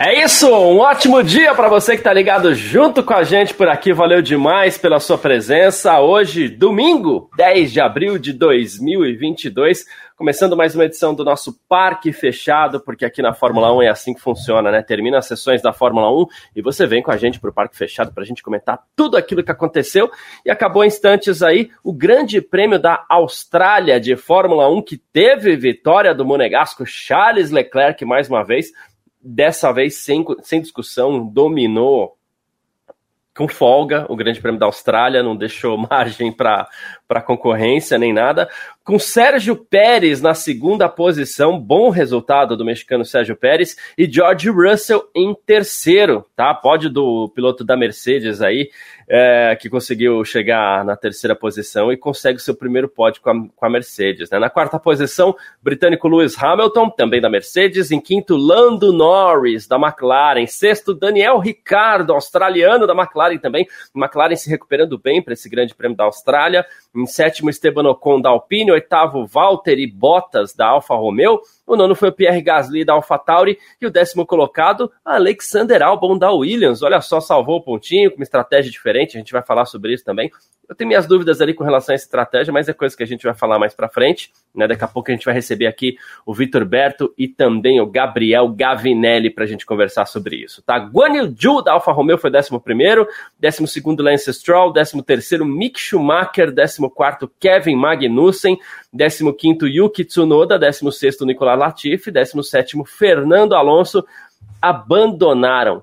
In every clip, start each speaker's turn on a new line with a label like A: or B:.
A: É isso, um ótimo dia para você que está ligado junto com a gente por aqui. Valeu demais pela sua presença. Hoje, domingo, 10 de abril de 2022, começando mais uma edição do nosso Parque Fechado, porque aqui na Fórmula 1 é assim que funciona, né? Termina as sessões da Fórmula 1 e você vem com a gente para o Parque Fechado para a gente comentar tudo aquilo que aconteceu. E acabou instantes aí o Grande Prêmio da Austrália de Fórmula 1, que teve vitória do monegasco Charles Leclerc mais uma vez dessa vez sem, sem discussão, dominou com folga o Grande Prêmio da Austrália, não deixou margem para concorrência nem nada. Com Sérgio Pérez na segunda posição, bom resultado do mexicano Sérgio Pérez, e George Russell em terceiro, tá? Pode do piloto da Mercedes aí, é, que conseguiu chegar na terceira posição e consegue seu primeiro pódio com a, com a Mercedes. Né? Na quarta posição, britânico Lewis Hamilton, também da Mercedes. Em quinto, Lando Norris, da McLaren. Sexto, Daniel Ricciardo, australiano da McLaren também. McLaren se recuperando bem para esse grande prêmio da Austrália. Em sétimo, Esteban Ocon da Alpine. Oitavo, Valtteri Bottas da Alfa Romeo. O nono foi o Pierre Gasly da AlphaTauri e o décimo colocado, Alexander Albon da Williams. Olha só, salvou o pontinho com uma estratégia diferente, a gente vai falar sobre isso também. Eu tenho minhas dúvidas ali com relação a estratégia, mas é coisa que a gente vai falar mais para frente. Né? Daqui a pouco a gente vai receber aqui o Vitor Berto e também o Gabriel Gavinelli para a gente conversar sobre isso. Tá? Guan Yu Zhu da Alfa Romeo foi 11 primeiro, 12 segundo Lance Stroll, 13 terceiro Mick Schumacher, 14 quarto Kevin Magnussen, 15 quinto Yuki Tsunoda, 16 sexto Nicolas Latifi, 17 sétimo Fernando Alonso abandonaram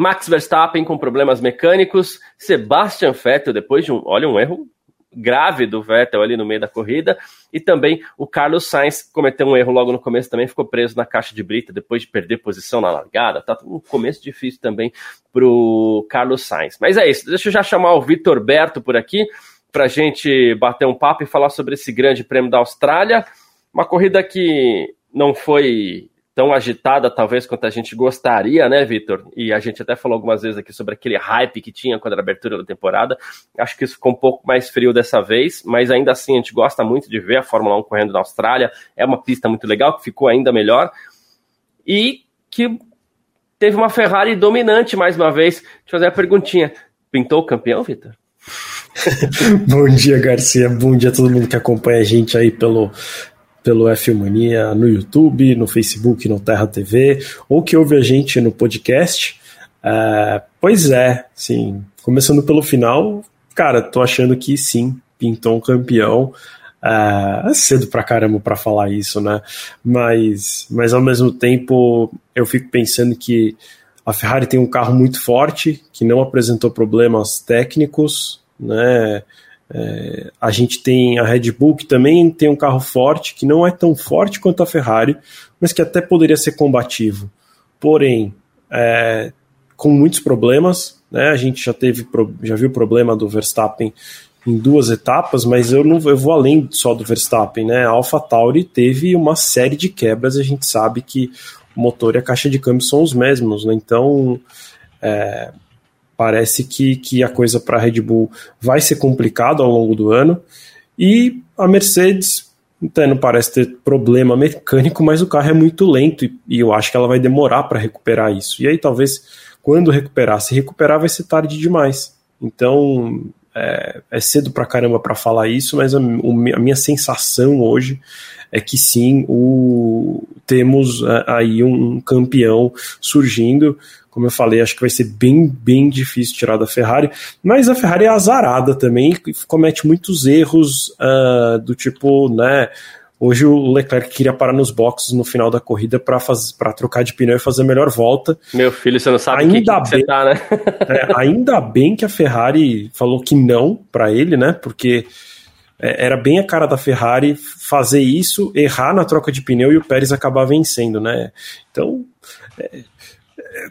A: Max Verstappen com problemas mecânicos, Sebastian Vettel depois de um, olha, um erro grave do Vettel ali no meio da corrida, e também o Carlos Sainz cometeu um erro logo no começo também, ficou preso na caixa de brita depois de perder posição na largada, tá um começo difícil também pro Carlos Sainz. Mas é isso, deixa eu já chamar o Vitor Berto por aqui para gente bater um papo e falar sobre esse grande prêmio da Austrália, uma corrida que não foi tão agitada, talvez, quanto a gente gostaria, né, Vitor? E a gente até falou algumas vezes aqui sobre aquele hype que tinha quando era a abertura da temporada. Acho que isso ficou um pouco mais frio dessa vez, mas ainda assim a gente gosta muito de ver a Fórmula 1 correndo na Austrália. É uma pista muito legal, que ficou ainda melhor. E que teve uma Ferrari dominante mais uma vez. Deixa eu fazer a perguntinha. Pintou o campeão, Vitor?
B: Bom dia, Garcia. Bom dia a todo mundo que acompanha a gente aí pelo, pelo F Mania no YouTube, no Facebook, no Terra TV, ou que ouve a gente no podcast. Uh, pois é, sim. Começando pelo final, cara, tô achando que sim, pintou um campeão. Uh, é cedo pra caramba para falar isso, né? Mas, mas ao mesmo tempo eu fico pensando que a Ferrari tem um carro muito forte, que não apresentou problemas técnicos, né? É, a gente tem a Red Bull, que também tem um carro forte, que não é tão forte quanto a Ferrari, mas que até poderia ser combativo. Porém, é, com muitos problemas, né? A gente já teve, já viu o problema do Verstappen em duas etapas, mas eu não eu vou além só do Verstappen, né? A AlphaTauri teve uma série de quebras, a gente sabe que o motor e a caixa de câmbio são os mesmos, né? Então, é, Parece que, que a coisa para a Red Bull vai ser complicada ao longo do ano. E a Mercedes até não parece ter problema mecânico, mas o carro é muito lento e, e eu acho que ela vai demorar para recuperar isso. E aí talvez quando recuperar, se recuperar vai ser tarde demais. Então é, é cedo para caramba para falar isso, mas a, a, minha sensação hoje é que sim, o, temos é, aí um campeão surgindo. Como eu falei, acho que vai ser bem, bem difícil tirar da Ferrari. Mas a Ferrari é azarada também, comete muitos erros uh, do tipo, né? Hoje o Leclerc queria parar nos boxes no final da corrida para trocar de pneu e fazer a melhor volta.
A: Meu filho, você não sabe ainda que, que bem, você tá, né?
B: é, ainda bem que a Ferrari falou que não para ele, né? Porque era bem a cara da Ferrari fazer isso, errar na troca de pneu e o Pérez acabar vencendo, né? Então, é,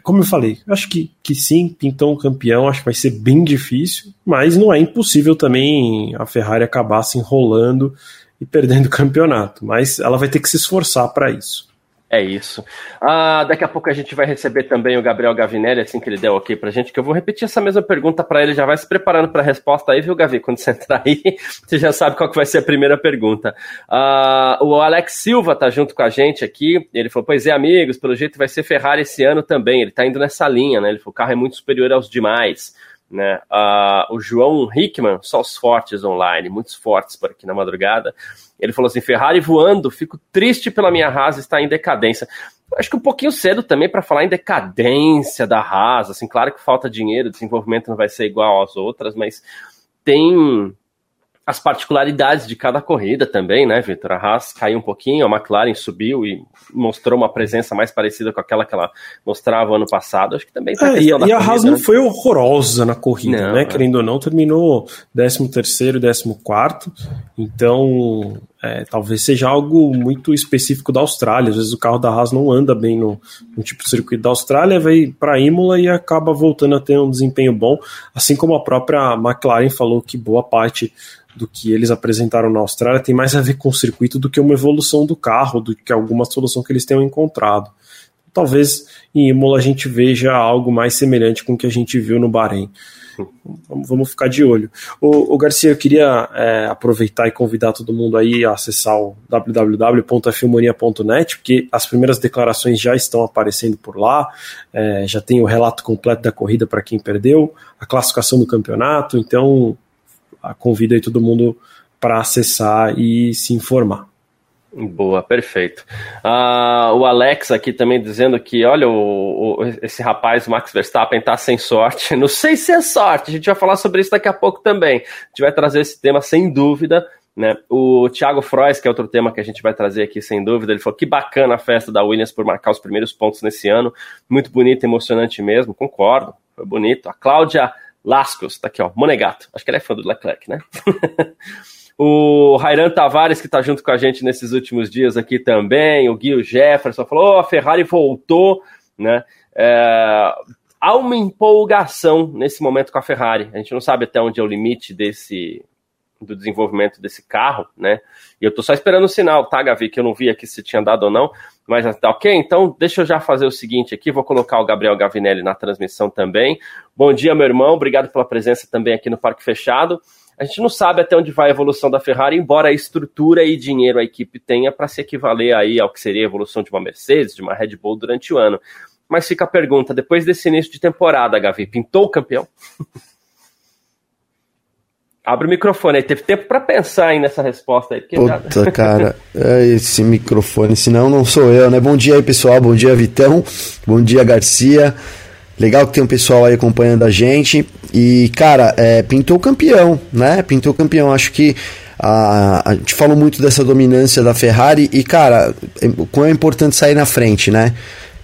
B: como eu falei, acho que, que sim, pintou um campeão, acho que vai ser bem difícil, mas não é impossível também a Ferrari acabar se enrolando e perdendo o campeonato, mas ela vai ter que se esforçar para isso.
A: É isso. Ah, daqui a pouco a gente vai receber também o Gabriel Gavinelli, assim que ele der ok pra gente, que eu vou repetir essa mesma pergunta para ele, já vai se preparando para a resposta aí, viu, Gavi? Quando você entrar aí, você já sabe qual que vai ser a primeira pergunta. Ah, o Alex Silva tá junto com a gente aqui, ele falou, pois é, amigos, pelo jeito vai ser Ferrari esse ano também, ele tá indo nessa linha, né? Ele falou, o carro é muito superior aos demais. Né? Uh, o João Hickman, só os fortes online, muitos fortes por aqui na madrugada. Ele falou assim: Ferrari voando, fico triste pela minha Haas estar em decadência. Acho que um pouquinho cedo também para falar em decadência da Haas. Assim, claro que falta dinheiro, desenvolvimento não vai ser igual às outras, mas tem as particularidades de cada corrida também, né, Vitor? A Haas caiu um pouquinho, a McLaren subiu e mostrou uma presença mais parecida com aquela que ela mostrava ano passado. Acho que também
B: tá é, e, a, e a Haas né? não foi horrorosa na corrida, não, né? É. Querendo ou não, terminou 13 terceiro, 14 quarto. Então, é, talvez seja algo muito específico da Austrália. Às vezes o carro da Haas não anda bem no, no tipo de circuito da Austrália, vai para Imola e acaba voltando a ter um desempenho bom, assim como a própria McLaren falou que boa parte do que eles apresentaram na Austrália tem mais a ver com o circuito do que uma evolução do carro, do que alguma solução que eles tenham encontrado. Talvez em Imola a gente veja algo mais semelhante com o que a gente viu no Bahrein. Vamos, ficar de olho. O, o Garcia, eu queria é, aproveitar e convidar todo mundo aí a acessar o www.afilmonia.net, porque as primeiras declarações já estão aparecendo por lá, é, já tem o relato completo da corrida para quem perdeu, a classificação do campeonato, então convido aí todo mundo para acessar e se informar.
A: Boa, perfeito. Uh, o Alex aqui também dizendo que, olha, o, o, esse rapaz, o Max Verstappen, tá sem sorte. Não sei se é sorte, a gente vai falar sobre isso daqui a pouco também. A gente vai trazer esse tema sem dúvida. Né? O Thiago Frois, que é outro tema que a gente vai trazer aqui sem dúvida, ele falou que bacana a festa da Williams por marcar os primeiros pontos nesse ano. Muito bonito, emocionante mesmo, concordo, foi bonito. A Cláudia Lascos, tá aqui, ó, Monegato. Acho que ele é fã do Leclerc, né? o Rairan Tavares, que tá junto com a gente nesses últimos dias aqui também. O Gui Jefferson falou: oh, a Ferrari voltou, né? É, há uma empolgação nesse momento com a Ferrari. A gente não sabe até onde é o limite desse do desenvolvimento desse carro, né? E eu tô só esperando o sinal, tá, Gavi? Que eu não vi aqui se tinha dado ou não. Mas tá ok, então deixa eu já fazer o seguinte aqui, vou colocar o Gabriel Gavinelli na transmissão também. Bom dia, meu irmão, obrigado pela presença também aqui no Parque Fechado. A gente não sabe até onde vai a evolução da Ferrari, embora a estrutura e dinheiro a equipe tenha para se equivaler aí ao que seria a evolução de uma Mercedes, de uma Red Bull durante o ano. Mas fica a pergunta, depois desse início de temporada, Gavi, pintou o campeão? Abre o microfone aí, teve tempo para pensar aí nessa resposta aí.
C: Puta, já... cara, é esse microfone, senão não sou eu, né? Bom dia aí, pessoal, bom dia, Vitão, bom dia, Garcia. Legal que tem um pessoal aí acompanhando a gente. E, cara, é, pintou campeão, né? Pintou campeão. Acho que a, a gente falou muito dessa dominância da Ferrari e, cara, é, como é importante sair na frente, né?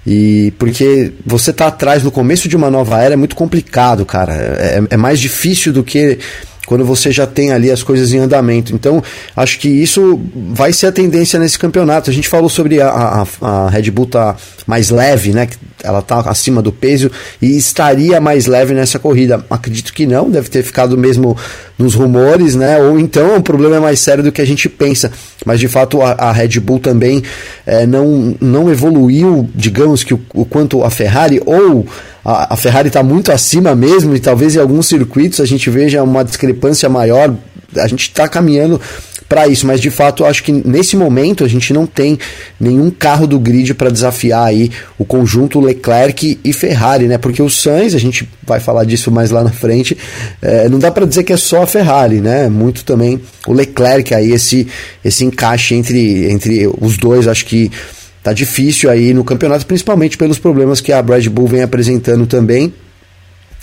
C: E porque você tá atrás no começo de uma nova era é muito complicado, cara. É, é mais difícil do que quando você já tem ali as coisas em andamento. Então, acho que isso vai ser a tendência nesse campeonato. A gente falou sobre a, a, a Red Bull tá mais leve, né? Ela tá acima do peso e estaria mais leve nessa corrida. Acredito que não, deve ter ficado mesmo nos rumores, né? Ou então o problema é mais sério do que a gente pensa. Mas de fato a, a Red Bull também é, não, não evoluiu, digamos que o, o quanto a Ferrari ou a, a Ferrari está muito acima mesmo e talvez em alguns circuitos a gente veja uma discrepância maior. A gente está caminhando para isso, mas de fato acho que nesse momento a gente não tem nenhum carro do grid para desafiar aí o conjunto Leclerc e Ferrari, né? Porque o Sainz, a gente vai falar disso mais lá na frente, é, não dá para dizer que é só a Ferrari, né? Muito também o Leclerc aí esse esse encaixe entre entre os dois, acho que tá difícil aí no campeonato, principalmente pelos problemas que a Red Bull vem apresentando também.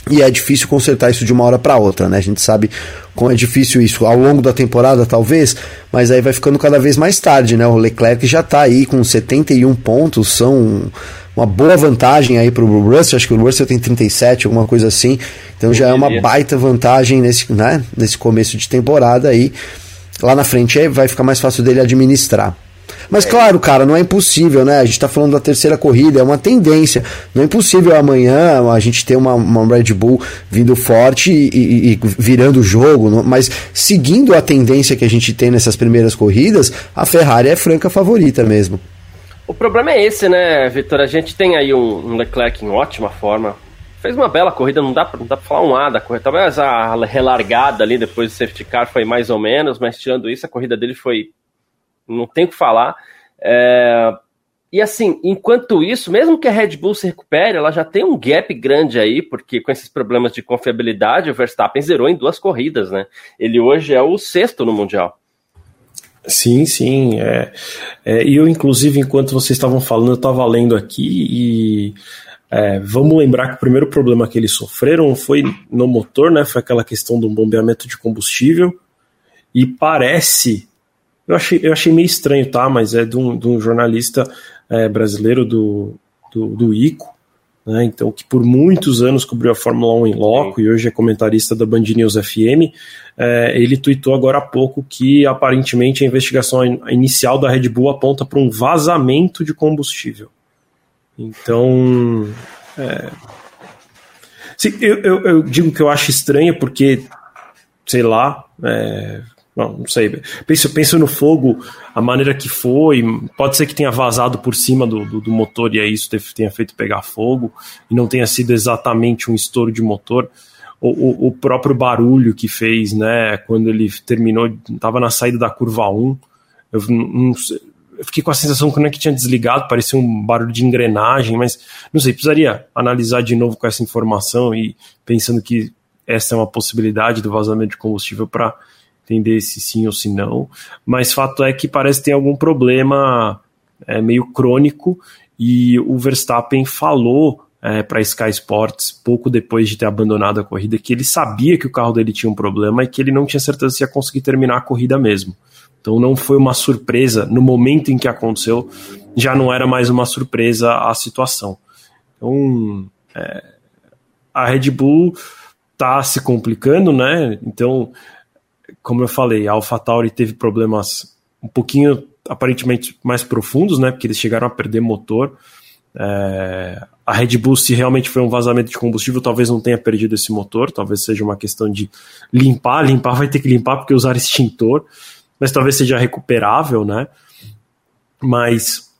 C: E é difícil consertar isso de uma hora para outra, né? A gente sabe como é difícil isso ao longo da temporada, talvez, mas aí vai ficando cada vez mais tarde, né? O Leclerc já tá aí com 71 pontos, são uma boa vantagem aí pro Russell, acho que o Russell tem 37, alguma coisa assim. Então já é uma baita vantagem nesse, né, nesse começo de temporada aí. Lá na frente vai ficar mais fácil dele administrar. Mas claro, cara, não é impossível, né? A gente tá falando da terceira corrida, é uma tendência. Não é impossível amanhã a gente ter uma, uma Red Bull vindo forte e, e, e virando o jogo, mas seguindo a tendência que a gente tem nessas primeiras corridas, a Ferrari é franca favorita mesmo.
A: O problema é esse, né, Vitor? A gente tem aí um, Leclerc em ótima forma. Fez uma bela corrida, não dá, não dá pra falar um A da corrida. Talvez a relargada ali depois do safety car foi mais ou menos, mas tirando isso, a corrida dele foi. Não tem o que falar. É... E assim, enquanto isso, mesmo que a Red Bull se recupere, ela já tem um gap grande aí, porque com esses problemas de confiabilidade, o Verstappen zerou em duas corridas, né? Ele hoje é o sexto no Mundial.
B: Sim, sim. É, é, eu, inclusive, enquanto vocês estavam falando, eu estava lendo aqui e é, vamos lembrar que o primeiro problema que eles sofreram foi no motor, né? Foi aquela questão do bombeamento de combustível. E parece. Eu achei, eu achei meio estranho, tá? Mas é de um, de um jornalista é, brasileiro do, do, do ICO, né, então que por muitos anos cobriu a Fórmula 1 em loco e hoje é comentarista da Band News FM, é, ele tweetou agora há pouco que aparentemente a investigação inicial da Red Bull aponta para um vazamento de combustível. Então, é, sim, eu, eu, eu, digo que eu acho estranho porque, sei lá, é, não, não sei. Penso, penso no fogo, a maneira que foi. Pode ser que tenha vazado por cima do, do, do motor e aí isso tenha feito pegar fogo e não tenha sido exatamente um estouro de motor. O, o, o próprio barulho que fez, né, quando ele terminou, estava na saída da curva 1. Eu, não, eu fiquei com a sensação que não é que tinha desligado, parecia um barulho de engrenagem, mas não sei, precisaria analisar de novo com essa informação e pensando que essa é uma possibilidade do vazamento de combustível para entender se sim ou se não, mas fato é que parece ter algum problema é, meio crônico e o Verstappen falou é, para Sky Sports pouco depois de ter abandonado a corrida que ele sabia que o carro dele tinha um problema e que ele não tinha certeza se ia conseguir terminar a corrida mesmo. Então não foi uma surpresa no momento em que aconteceu, já não era mais uma surpresa a situação. Então é, a Red Bull está se complicando, né? Então como eu falei, a AlphaTauri teve problemas um pouquinho aparentemente mais profundos, né? Porque eles chegaram a perder motor. É, a Red Bull, se realmente foi um vazamento de combustível, talvez não tenha perdido esse motor, talvez seja uma questão de limpar, limpar vai ter que limpar porque usar extintor, mas talvez seja recuperável, né? Mas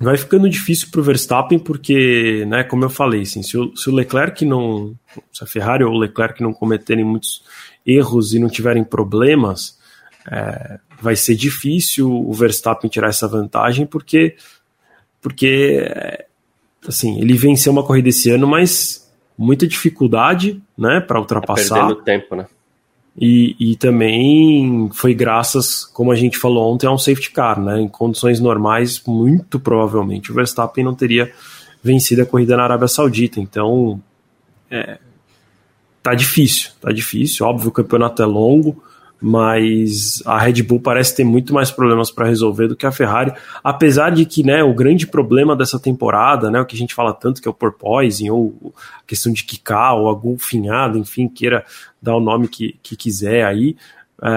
B: vai ficando difícil para o Verstappen porque, né, como eu falei, assim, se, o, se o Leclerc não, se a Ferrari ou o Leclerc não cometerem muitos erros e não tiverem problemas, é, vai ser difícil o Verstappen tirar essa vantagem, porque, porque assim, ele venceu uma corrida esse ano, mas muita dificuldade né, para ultrapassar. Tá
A: perdendo tempo, né?
B: E, e também foi graças, como a gente falou ontem, a um safety car, né? Em condições normais, muito provavelmente o Verstappen não teria vencido a corrida na Arábia Saudita. Então, é, tá difícil, tá difícil. Óbvio, o campeonato é longo, mas a Red Bull parece ter muito mais problemas para resolver do que a Ferrari, apesar de que, né, o grande problema dessa temporada, né, o que a gente fala tanto que é o porpoising, ou a questão de quicar, ou a golfinhada, enfim, queira dar o nome que, que quiser aí, é,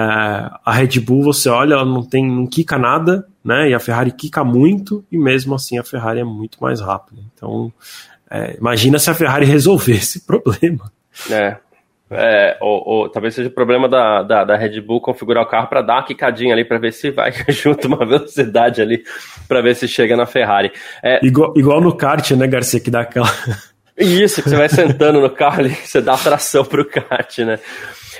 B: a Red Bull, você olha, ela não tem, não quica nada, né, e a Ferrari quica muito, e mesmo assim a Ferrari é muito mais rápida. Então, é, imagina se a Ferrari resolver esse problema.
A: É. É, ou, ou, talvez seja o problema da, da, da Red Bull configurar o carro para dar uma quicadinha ali para ver se vai junto uma velocidade ali para ver se chega na Ferrari.
B: É, igual, igual no kart, né, Garcia, que dá aquela.
A: Isso, que você vai sentando no carro ali, você dá tração pro kart, né?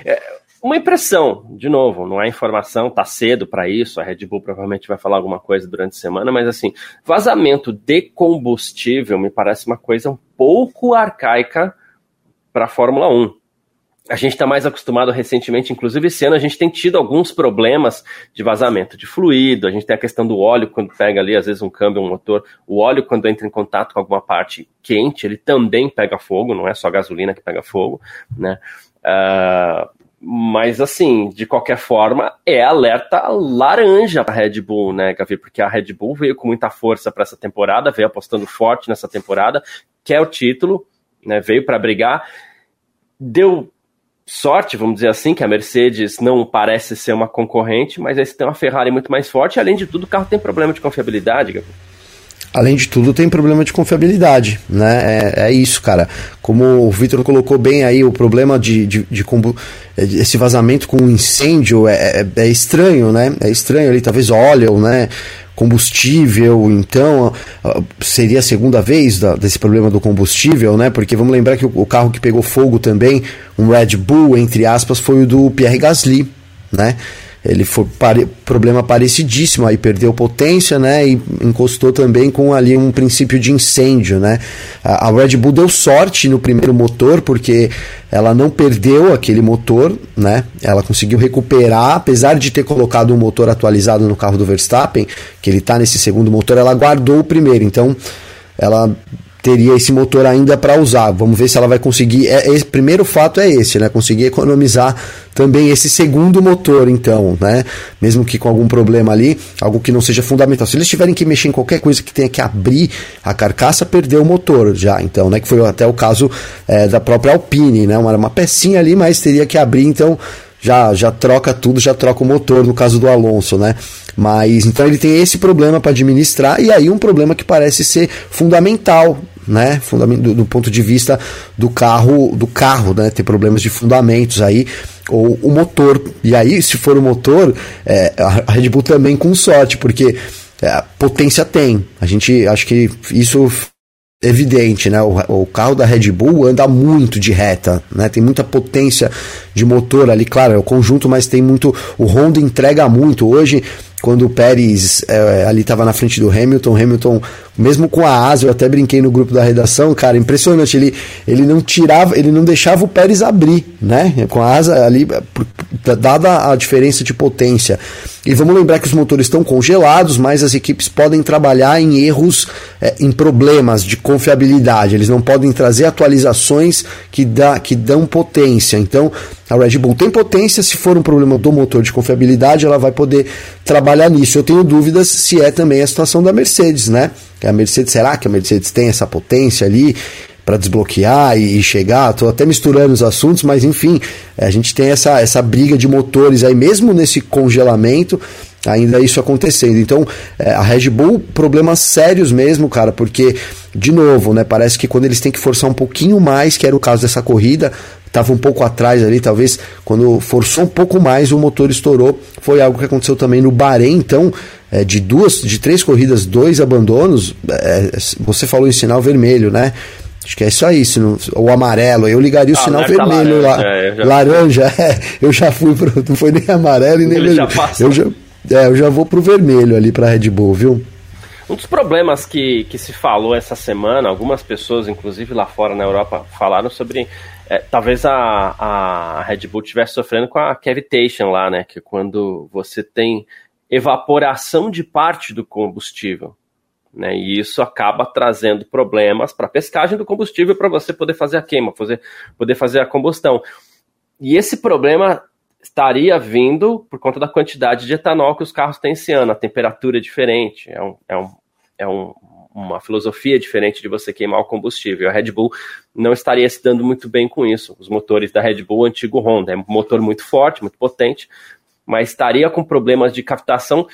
A: É, uma impressão, de novo, não é informação, tá cedo para isso, a Red Bull provavelmente vai falar alguma coisa durante a semana, mas assim, vazamento de combustível me parece uma coisa um pouco arcaica para a Fórmula 1. A gente está mais acostumado recentemente, inclusive esse ano a gente tem tido alguns problemas de vazamento de fluido, a gente tem a questão do óleo quando pega ali, às vezes um câmbio, um motor, o óleo quando entra em contato com alguma parte quente, ele também pega fogo, não é só a gasolina que pega fogo, né? Uh, mas assim, de qualquer forma, é alerta laranja para a Red Bull, né, Gavi? Porque a Red Bull veio com muita força para essa temporada, veio apostando forte nessa temporada, quer o título, né, veio para brigar, deu sorte, vamos dizer assim, que a Mercedes não parece ser uma concorrente, mas aí você tem uma Ferrari muito mais forte, além de tudo o carro tem problema de confiabilidade, Gabriel.
C: Além de tudo, tem problema de confiabilidade, né? É, é isso, cara. Como o Vitor colocou bem aí, o problema de, de, de esse vazamento com incêndio é, é, é, estranho, né? É estranho ali, talvez óleo, né? combustível, então seria a segunda vez da, desse problema do combustível, né? Porque vamos lembrar que o, o, carro que pegou fogo também, um Red Bull, entre aspas, foi o do Pierre Gasly, né? Ele foi pare, problema parecidíssimo, aí perdeu potência, né, e encostou também com ali um princípio de incêndio, né. A, a, Red Bull deu sorte no primeiro motor, porque ela não perdeu aquele motor, né, ela conseguiu recuperar, apesar de ter colocado um motor atualizado no carro do Verstappen, que ele está nesse segundo motor, ela guardou o primeiro, então ela teria esse motor ainda para usar. Vamos ver se ela vai conseguir. É, esse primeiro fato é esse, né? Conseguir economizar também esse segundo motor, então, né? Mesmo que com algum problema ali, algo que não seja fundamental. Se eles tiverem que mexer em qualquer coisa que tenha que abrir a carcaça, perdeu o motor já, então, né? Que foi até o caso é, da própria Alpine, né? Uma, uma pecinha ali, mas teria que abrir, então já, já troca tudo, já troca o motor, no caso do Alonso, né? Mas então ele tem esse problema para administrar e aí um problema que parece ser fundamental né? Do, do, ponto de vista do carro, do carro, né? Ter problemas de fundamentos aí, ou o motor. E aí, se for o motor, é, a Red Bull também com sorte, porque é, potência tem. A gente acho que isso é evidente, né? O, o, carro da Red Bull anda muito de reta, né? Tem muita potência de motor ali, claro, é o conjunto, mas tem muito. O Honda entrega muito. Hoje quando o Pérez é, ali estava na frente do Hamilton, Hamilton, mesmo com a asa, eu até brinquei no grupo da redação, cara, impressionante, ele, ele não tirava, ele não deixava o Pérez abrir, né? Com a asa ali, dada a diferença de potência. E vamos lembrar que os motores estão congelados, mas as equipes podem trabalhar em erros, é, em problemas de confiabilidade. Eles não podem trazer atualizações que, dá, que dão potência. Então, a Red Bull tem potência, se for um problema do motor de confiabilidade, ela vai poder trabalhar nisso. Eu tenho dúvidas se é também a situação da Mercedes, né? A Mercedes, será que a Mercedes tem essa potência ali? para desbloquear e, chegar. Estou até misturando os assuntos, mas enfim, a gente tem essa, essa briga de motores aí, mesmo nesse congelamento, ainda isso acontecendo. Então, é, a Red Bull, problemas sérios mesmo, cara, porque, de novo, né, parece que quando eles têm que forçar um pouquinho mais, que era o caso dessa corrida, estava um pouco atrás ali, talvez quando forçou um pouco mais o motor estourou. Foi algo que aconteceu também no Bahrein, então, é, de duas, de três corridas, dois abandonos, é, você falou em sinal vermelho, né? Acho que é isso aí, não, o amarelo. Eu ligaria o ah, sinal vermelho laranja, lá. É, já laranja, é, eu já fui pro. Não foi nem amarelo e nem Ele vermelho. Já eu, já, é, eu já vou pro vermelho ali pra Red Bull, viu?
A: Um dos problemas que, que se falou essa semana, algumas pessoas, inclusive lá fora na Europa, falaram sobre. É, talvez a, a Red Bull estivesse sofrendo com a cavitation lá, né? Que é quando você tem evaporação de parte do combustível. Né, e isso acaba trazendo problemas para a pescagem do combustível para você poder fazer a queima, fazer, poder fazer a combustão. E esse problema estaria vindo por conta da quantidade de etanol que os carros têm esse ano. A temperatura é diferente, é, um, é, um, é um, uma filosofia diferente de você queimar o combustível. A Red Bull não estaria se dando muito bem com isso. Os motores da Red Bull, antigo Honda, é um motor muito forte, muito potente, mas estaria com problemas de captação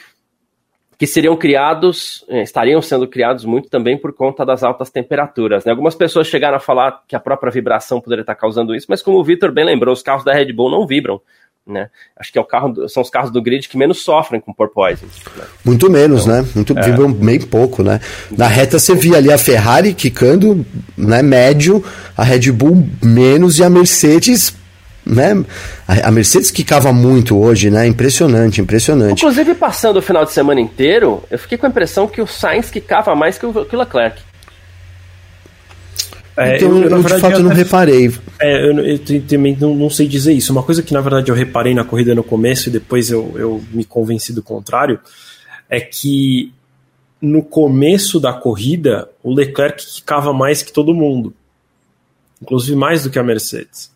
A: que seriam criados, eh, estariam sendo criados muito também por conta das altas temperaturas. Né? Algumas pessoas chegaram a falar que a própria vibração poderia estar causando isso, mas como o Victor bem lembrou, os carros da Red Bull não vibram. Né? Acho que é o carro, são os carros do grid que menos sofrem com porpoise.
C: Né? Muito menos, então, né? Muito, é. Vibram bem pouco, né? Na reta você via ali a Ferrari quicando né, médio, a Red Bull menos e a Mercedes né? A Mercedes que cava muito hoje, né? Impressionante, impressionante.
A: Inclusive, passando o final de semana inteiro, eu fiquei com a impressão que o Sainz que cava mais que o, que o Leclerc.
C: É, então, eu, eu de fato eu não reparei.
B: É, eu, eu, também não, não, sei dizer isso. Uma coisa que na verdade eu reparei na corrida no começo e depois eu, eu me convenci do contrário é que no começo da corrida o Leclerc cava mais que todo mundo, inclusive mais do que a Mercedes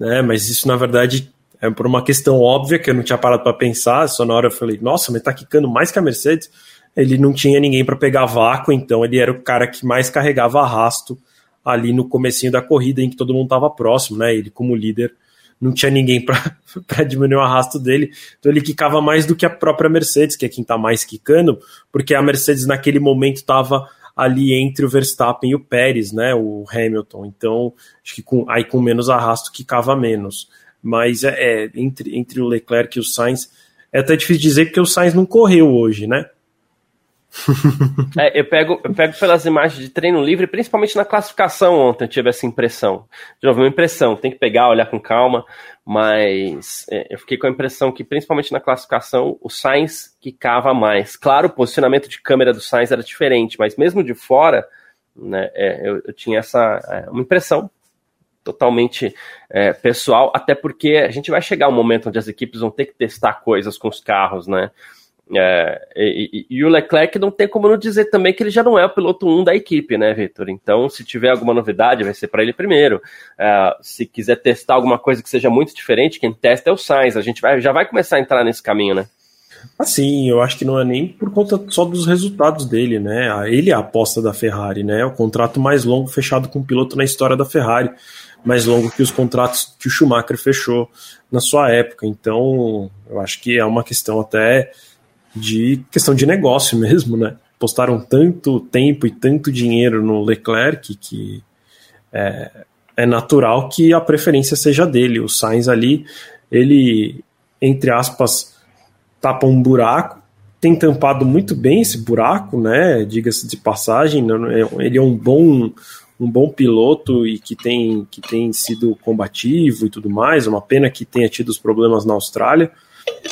B: né? Mas isso na verdade é por uma questão óbvia que eu não tinha parado para pensar. Só na hora eu falei, nossa, mas tá quicando mais que a Mercedes. Ele não tinha ninguém para pegar vácuo, então ele era o cara que mais carregava arrasto ali no comecinho da corrida em que todo mundo estava próximo, né? Ele como líder não tinha ninguém para diminuir o arrasto dele, então ele quicava mais do que a própria Mercedes, que é quem está mais quicando, porque a Mercedes naquele momento estava ali entre o Verstappen e o Pérez, né, o Hamilton. Então, acho que com, aí com menos arrasto que cava menos. Mas é, é, entre, entre o Leclerc e o Sainz, é até difícil dizer porque o Sainz não correu hoje, né?
A: É, eu, pego, eu pego pelas imagens de treino livre, principalmente na classificação ontem eu tive essa impressão. De novo, uma impressão, tem que pegar, olhar com calma, mas é, eu fiquei com a impressão que, principalmente na classificação, o Sainz quicava mais. Claro, o posicionamento de câmera do Sainz era diferente, mas mesmo de fora, né, é, eu, eu, tinha essa é, uma impressão totalmente é, pessoal, até porque a gente vai chegar um momento onde as equipes vão ter que testar coisas com os carros, né? É, e, e, o Leclerc não tem como não dizer também que ele já não é o piloto 1 da equipe, né, Vitor? Então, se tiver alguma novidade, vai ser para ele primeiro. É, se quiser testar alguma coisa que seja muito diferente, quem testa é o Sainz. A gente vai, já vai começar a entrar nesse caminho, né?
B: Assim, eu acho que não é nem por conta só dos resultados dele, né? Ele é a aposta da Ferrari, né? É o contrato mais longo fechado com um piloto na história da Ferrari, mais longo que os contratos que o Schumacher fechou na sua época. Então, eu acho que é uma questão até de questão de negócio mesmo, né? Postaram tanto tempo e tanto dinheiro no Leclerc que é, é natural que a preferência seja dele. O Sainz ali, ele, entre aspas, tapa um buraco, tem tampado muito bem esse buraco, né? Diga-se de passagem, é, ele é um bom um bom piloto e que tem, que tem sido combativo e tudo mais. Uma pena que tenha tido os problemas na Austrália.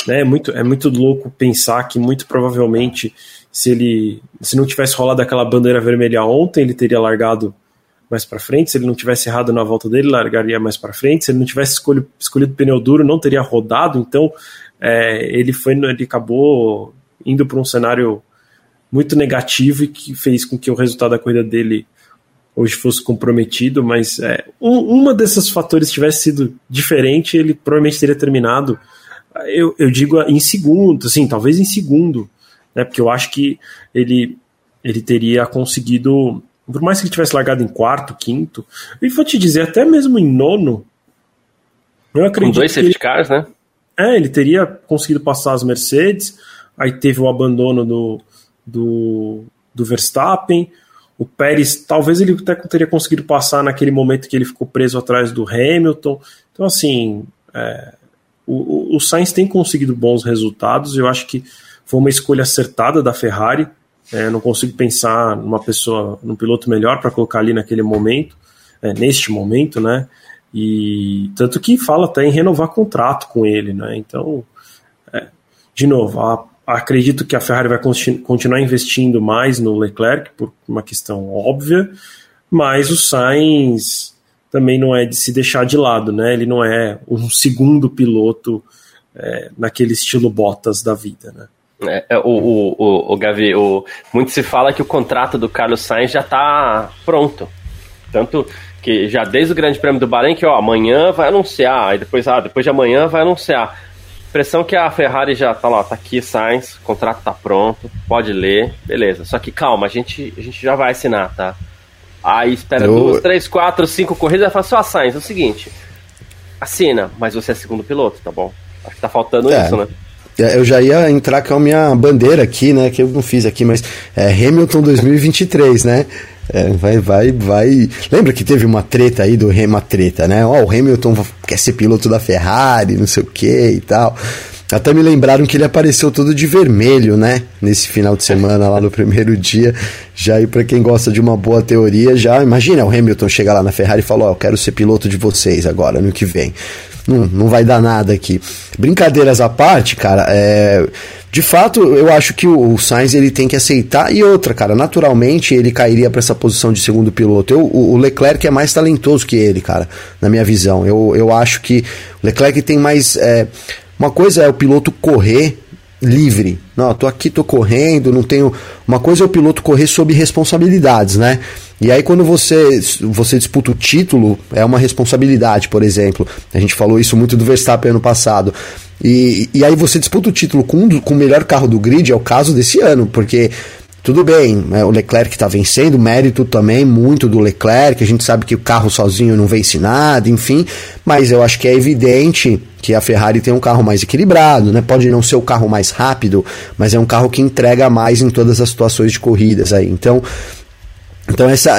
B: Né? É, muito, é muito louco pensar que muito provavelmente se ele se não tivesse rolado aquela bandeira vermelha ontem, ele teria largado mais para frente. Se ele não tivesse errado na volta dele, largaria mais para frente. Se ele não tivesse escolhido, escolhido pneu duro, não teria rodado. Então é, ele foi, ele acabou indo para um cenário muito negativo e que fez com que o resultado da corrida dele hoje fosse comprometido. Mas é, um, uma desses fatores tivesse sido diferente, ele provavelmente teria terminado eu, eu digo em segundo, assim, talvez em segundo, né? Porque eu acho que ele, ele teria conseguido, por mais que ele tivesse largado em quarto, quinto, e vou te dizer, até mesmo em nono,
A: eu acredito. Com dois safety cars, né?
B: É, ele teria conseguido passar as Mercedes, aí teve o abandono do, do, do Verstappen. O Pérez, talvez ele até teria conseguido passar naquele momento que ele ficou preso atrás do Hamilton. Então, assim, é, o, o Sainz tem conseguido bons resultados, eu acho que foi uma escolha acertada da Ferrari. É, não consigo pensar numa pessoa, num piloto melhor para colocar ali naquele momento, é, neste momento, né? E tanto que fala até em renovar contrato com ele, né? Então, é, de novo, a, acredito que a Ferrari vai continu, continuar investindo mais no Leclerc por uma questão óbvia, mas o Sainz também não é de se deixar de lado, né? Ele não é um segundo piloto é, naquele estilo Bottas da vida, né?
A: É, é, o, o, o, o Gavi, o, muito se fala que o contrato do Carlos Sainz já está pronto. Tanto que já desde o Grande Prêmio do Bahrein, que ó, amanhã vai anunciar, aí depois, ah, depois de amanhã vai anunciar. Impressão que a Ferrari já tá lá, tá aqui, Sainz, o contrato tá pronto, pode ler, beleza. Só que calma, a gente, a gente já vai assinar, tá? Aí espera duas, três, quatro, cinco corridas e fala assim, ó, Sainz, é o seguinte, assina, mas você é segundo piloto, tá bom? Acho que tá faltando é. isso, né?
C: É, eu já ia entrar com a minha bandeira aqui, né? Que eu não fiz aqui, mas é Hamilton 2023, né? É, vai, vai, vai. Lembra que teve uma treta aí do uma treta, né? Ó, oh, o Hamilton quer ser piloto da Ferrari, não sei o que e tal. Até me lembraram que ele apareceu todo de vermelho, né? Nesse final de semana, lá no primeiro dia. Já aí, para quem gosta de uma boa teoria, já imagina o Hamilton chegar lá na Ferrari e falar: Ó, oh, eu quero ser piloto de vocês agora, no que vem. Não, não vai dar nada aqui. Brincadeiras à parte, cara, é. De fato, eu acho que o, Sainz ele tem que aceitar. E outra, cara, naturalmente ele cairia para essa posição de segundo piloto. Eu, o, o Leclerc é mais talentoso que ele, cara, na minha visão. Eu, eu acho que o Leclerc tem mais. É, uma coisa é o piloto correr livre. Não, tô aqui, tô correndo, não tenho. Uma coisa é o piloto correr sob responsabilidades, né? E aí quando você você disputa o título, é uma responsabilidade, por exemplo. A gente falou isso muito do Verstappen ano passado. E, e aí você disputa o título com, com o melhor carro do grid, é o caso desse ano, porque tudo bem, né, o Leclerc está vencendo, mérito também muito do Leclerc, a gente sabe que o carro sozinho não vence nada, enfim, mas eu acho que é evidente que a Ferrari tem um carro mais equilibrado, né? Pode não ser o carro mais rápido, mas é um carro que entrega mais em todas as situações de corridas aí. Então, Então essa,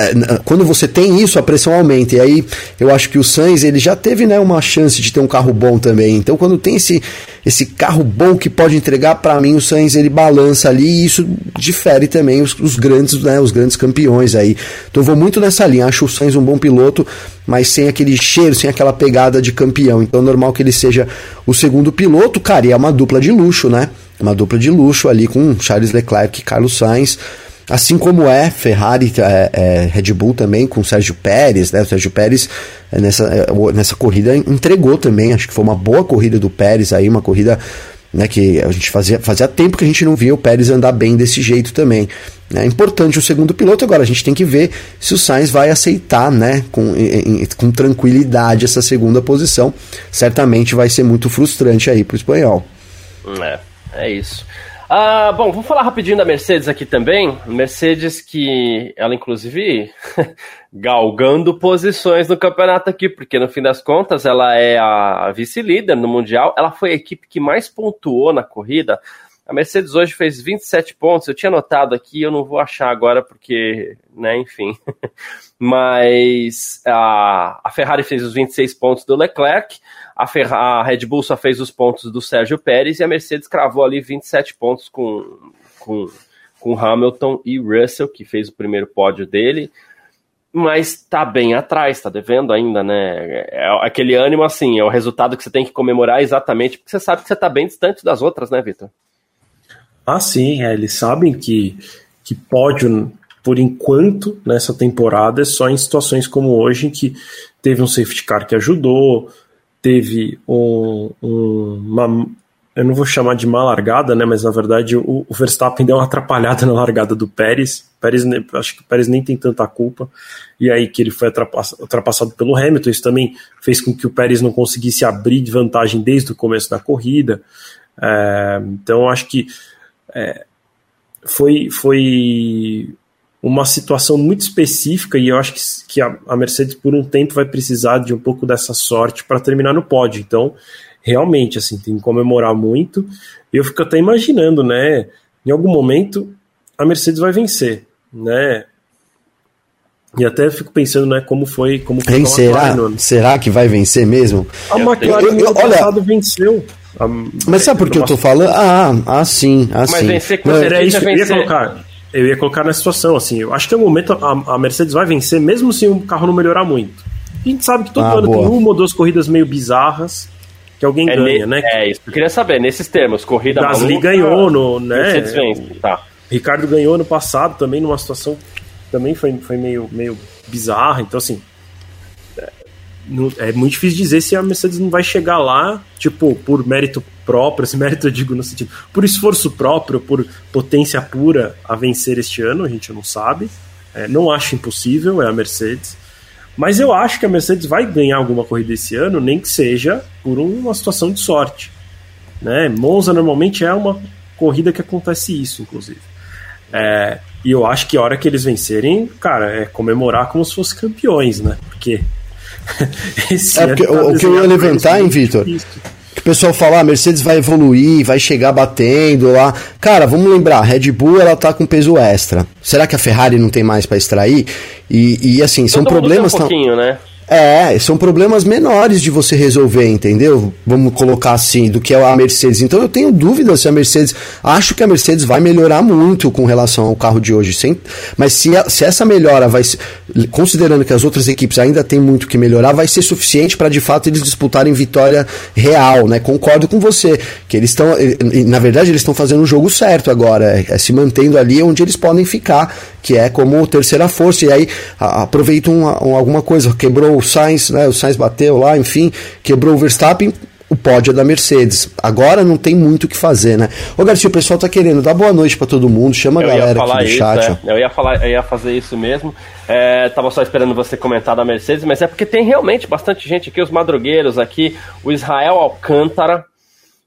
C: quando você tem isso, a pressão aumenta. E aí eu acho que o Sainz ele já teve né, uma chance de ter um carro bom também. Então quando tem esse, esse carro bom que pode entregar, para mim o Sainz ele balança ali e isso difere também os, os, grandes, né, os grandes campeões aí. Então eu vou muito nessa linha. Acho o Sainz um bom piloto, mas sem aquele cheiro, sem aquela pegada de campeão. Então é normal que ele seja o segundo piloto, cara. E é uma dupla de luxo, né? Uma dupla de luxo ali com Charles Leclerc e Carlos Sainz. Assim como é Ferrari, é, é, Red Bull também, com o Sérgio Pérez, né? O Sérgio Pérez é, nessa, é, nessa corrida entregou também, acho que foi uma boa corrida do Pérez aí, uma corrida né, que a gente fazia, fazia tempo que a gente não via o Pérez andar bem desse jeito também. É importante o segundo piloto, agora a gente tem que ver se o Sainz vai aceitar né, com, em, com tranquilidade essa segunda posição. Certamente vai ser muito frustrante aí para o espanhol.
A: É, é isso. Ah, bom, vamos falar rapidinho da Mercedes aqui também. Mercedes que ela, inclusive, galgando posições no campeonato aqui, porque no fim das contas ela é a vice-líder no Mundial. Ela foi a equipe que mais pontuou na corrida. A Mercedes hoje fez 27 pontos. Eu tinha notado aqui, eu não vou achar agora porque, né, enfim. Mas a, a Ferrari fez os 26 pontos do Leclerc. A, Ferra a Red Bull só fez os pontos do Sérgio Pérez e a Mercedes cravou ali 27 pontos com, com, com Hamilton e Russell, que fez o primeiro pódio dele. Mas tá bem atrás, tá devendo ainda, né? É aquele ânimo assim, é o resultado que você tem que comemorar exatamente, porque você sabe que você tá bem distante das outras, né, Vitor?
B: Ah, sim, é, eles sabem que, que pódio, por enquanto, nessa temporada, é só em situações como hoje, em que teve um safety car que ajudou, teve um, um, uma. Eu não vou chamar de má largada, né? Mas na verdade o, o Verstappen deu uma atrapalhada na largada do Pérez. Pérez. Acho que o Pérez nem tem tanta culpa. E aí que ele foi ultrapassado pelo Hamilton. Isso também fez com que o Pérez não conseguisse abrir de vantagem desde o começo da corrida. É, então acho que é, foi, foi uma situação muito específica e eu acho que, que a, a, Mercedes por um tempo vai precisar de um pouco dessa sorte para terminar no pódio. Então, realmente, assim, tem que comemorar muito. Eu fico até imaginando, né? Em algum momento a Mercedes vai vencer, né? E até fico pensando, né, como foi, como foi
C: será? Será que vai vencer mesmo?
B: A McLaren eu, eu, no olha, passado venceu. A,
C: mas sabe por que eu tô falando? Ah, assim, assim. Mas
B: vencer com certeza, isso que eu ia colocar eu ia colocar na situação, assim, eu acho que é o momento a, a, Mercedes vai vencer, mesmo se o carro não melhorar muito. A gente sabe que todo ah, ano boa. tem uma ou duas corridas meio bizarras que alguém é ganha, né?
A: É isso, eu queria saber, nesses termos, corrida
B: Gasly maluca, ganhou, no, né?
A: Mercedes vence, tá.
B: Ricardo ganhou no passado também numa situação também foi, foi meio, meio bizarra, então assim, é muito difícil dizer se a Mercedes não vai chegar lá, tipo, por mérito próprio, esse mérito eu digo no sentido, por esforço próprio, por potência pura a vencer este ano, a gente não sabe. É, não acho impossível, é a Mercedes. Mas eu acho que a Mercedes vai ganhar alguma corrida esse ano, nem que seja por uma situação de sorte. Né? Monza normalmente é uma corrida que acontece isso, inclusive. É, e eu acho que a hora que eles vencerem, cara, é comemorar como se fossem campeões, né? Porque
C: Esse é porque, tá o, o que eu ia levantar, hein, Vitor? Que o pessoal fala, a ah, Mercedes vai evoluir, vai chegar batendo lá. Cara, vamos lembrar, a Red Bull ela tá com peso extra. Será que a Ferrari não tem mais para extrair? E, e assim, são problemas.
A: Um pouquinho, né?
C: É, são problemas menores de você resolver, entendeu? Vamos colocar assim, do que é a Mercedes. Então eu tenho dúvida se a Mercedes. Acho que a Mercedes vai melhorar muito com relação ao carro de hoje. Sem, mas se, a, se essa melhora vai. Considerando que as outras equipes ainda têm muito que melhorar, vai ser suficiente para de fato eles disputarem vitória real, né? Concordo com você. Que eles estão. Na verdade, eles estão fazendo o jogo certo agora. É, é se mantendo ali onde eles podem ficar, que é como terceira força. E aí aproveitam alguma coisa, quebrou o Sainz, né? O Sainz bateu lá, enfim, quebrou o Verstappen. O pódio é da Mercedes. Agora não tem muito o que fazer, né? Ô Garcia, o pessoal tá querendo dar boa noite para todo mundo. Chama a galera aqui no
A: isso,
C: chat.
A: É. Eu ia falar, eu ia fazer isso mesmo. É, tava só esperando você comentar da Mercedes, mas é porque tem realmente bastante gente aqui, os madrugueiros aqui, o Israel Alcântara,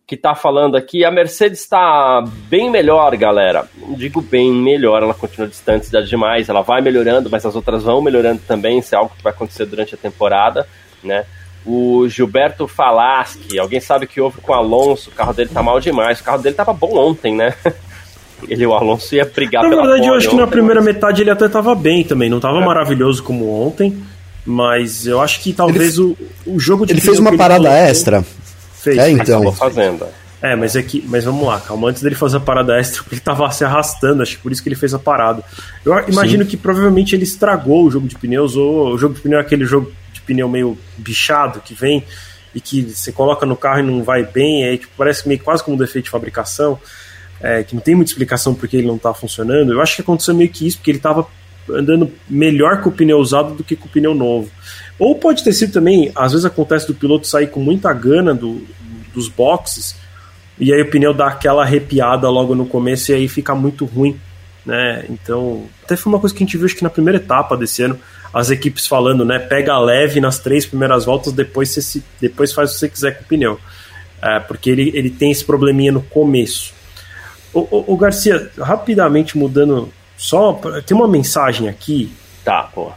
A: que tá falando aqui, a Mercedes está bem melhor, galera. Digo bem melhor, ela continua distante demais, ela vai melhorando, mas as outras vão melhorando também, isso é algo que vai acontecer durante a temporada, né? O Gilberto Falaschi, alguém sabe que houve com o Alonso, o carro dele tá mal demais, o carro dele tava bom ontem, né? ele o Alonso ia brigar
B: Na
A: pela
B: verdade, eu acho que na
A: ontem,
B: primeira
A: mas-
B: metade ele até tava bem também. Não tava
A: É.
B: maravilhoso como ontem, mas eu acho que talvez o, o jogo de
C: Ele fez uma
B: ele
C: parada
B: colocou-
C: extra.
B: Fez,
C: É, então.
A: Acabou fazendo.
B: É, mas é que, mas vamos lá, calma. Antes dele fazer a parada extra, ele tava se arrastando, acho que por isso que ele fez a parada. Eu imagino que provavelmente ele estragou o jogo de pneus, ou o jogo de pneu é aquele jogo de pneu meio bichado que vem e que você coloca no carro e não vai bem, aí tipo, parece meio quase como um defeito de fabricação, é, que não tem muita explicação porque ele não tá funcionando. Eu acho que aconteceu meio que isso, porque ele tava andando melhor com o pneu usado do que com o pneu novo. Ou pode ter sido também, às vezes acontece do piloto sair com muita gana do, dos boxes e aí o pneu dá aquela arrepiada logo no começo e aí fica muito ruim, né? Então, até foi uma coisa que a gente viu acho que na primeira etapa desse ano, as equipes falando, né? Pega leve nas três primeiras voltas, depois você se, depois faz o que você quiser com o pneu. É, porque ele, ele tem esse probleminha no começo. O, o, o Garcia, rapidamente mudando, só tem uma mensagem aqui
A: Tá, pô.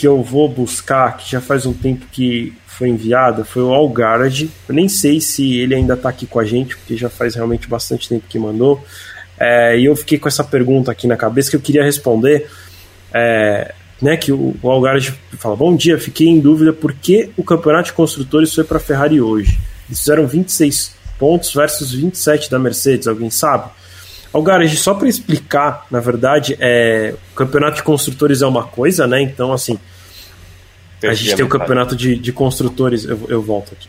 B: Que eu vou buscar, que já faz um tempo que foi enviada, foi o Algarage. Eu nem sei se ele ainda está aqui com a gente, porque já faz realmente bastante tempo que mandou. É, e eu fiquei com essa pergunta aqui na cabeça que eu queria responder. É, né, que o, o Algarage fala: Bom dia, fiquei em dúvida por que o campeonato de construtores foi para a Ferrari hoje. Eles fizeram 26 pontos versus 27 da Mercedes, alguém sabe? Algarage, só para explicar, na verdade, é, o campeonato de construtores é uma coisa, né? Então, assim, a gente tem o campeonato de, de construtores. Eu, eu volto aqui.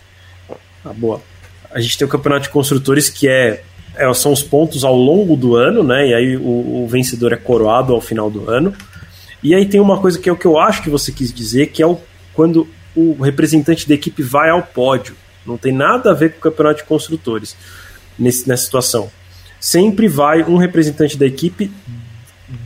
B: Ah, boa. A gente tem o campeonato de construtores que é, é- são os pontos ao longo do ano, né? E aí o, o vencedor é coroado ao final do ano. E aí tem uma coisa que é o que eu acho que você quis dizer, que é o, quando o representante da equipe vai ao pódio. Não tem nada a ver com o campeonato de construtores nesse, nessa situação. Sempre vai um representante da equipe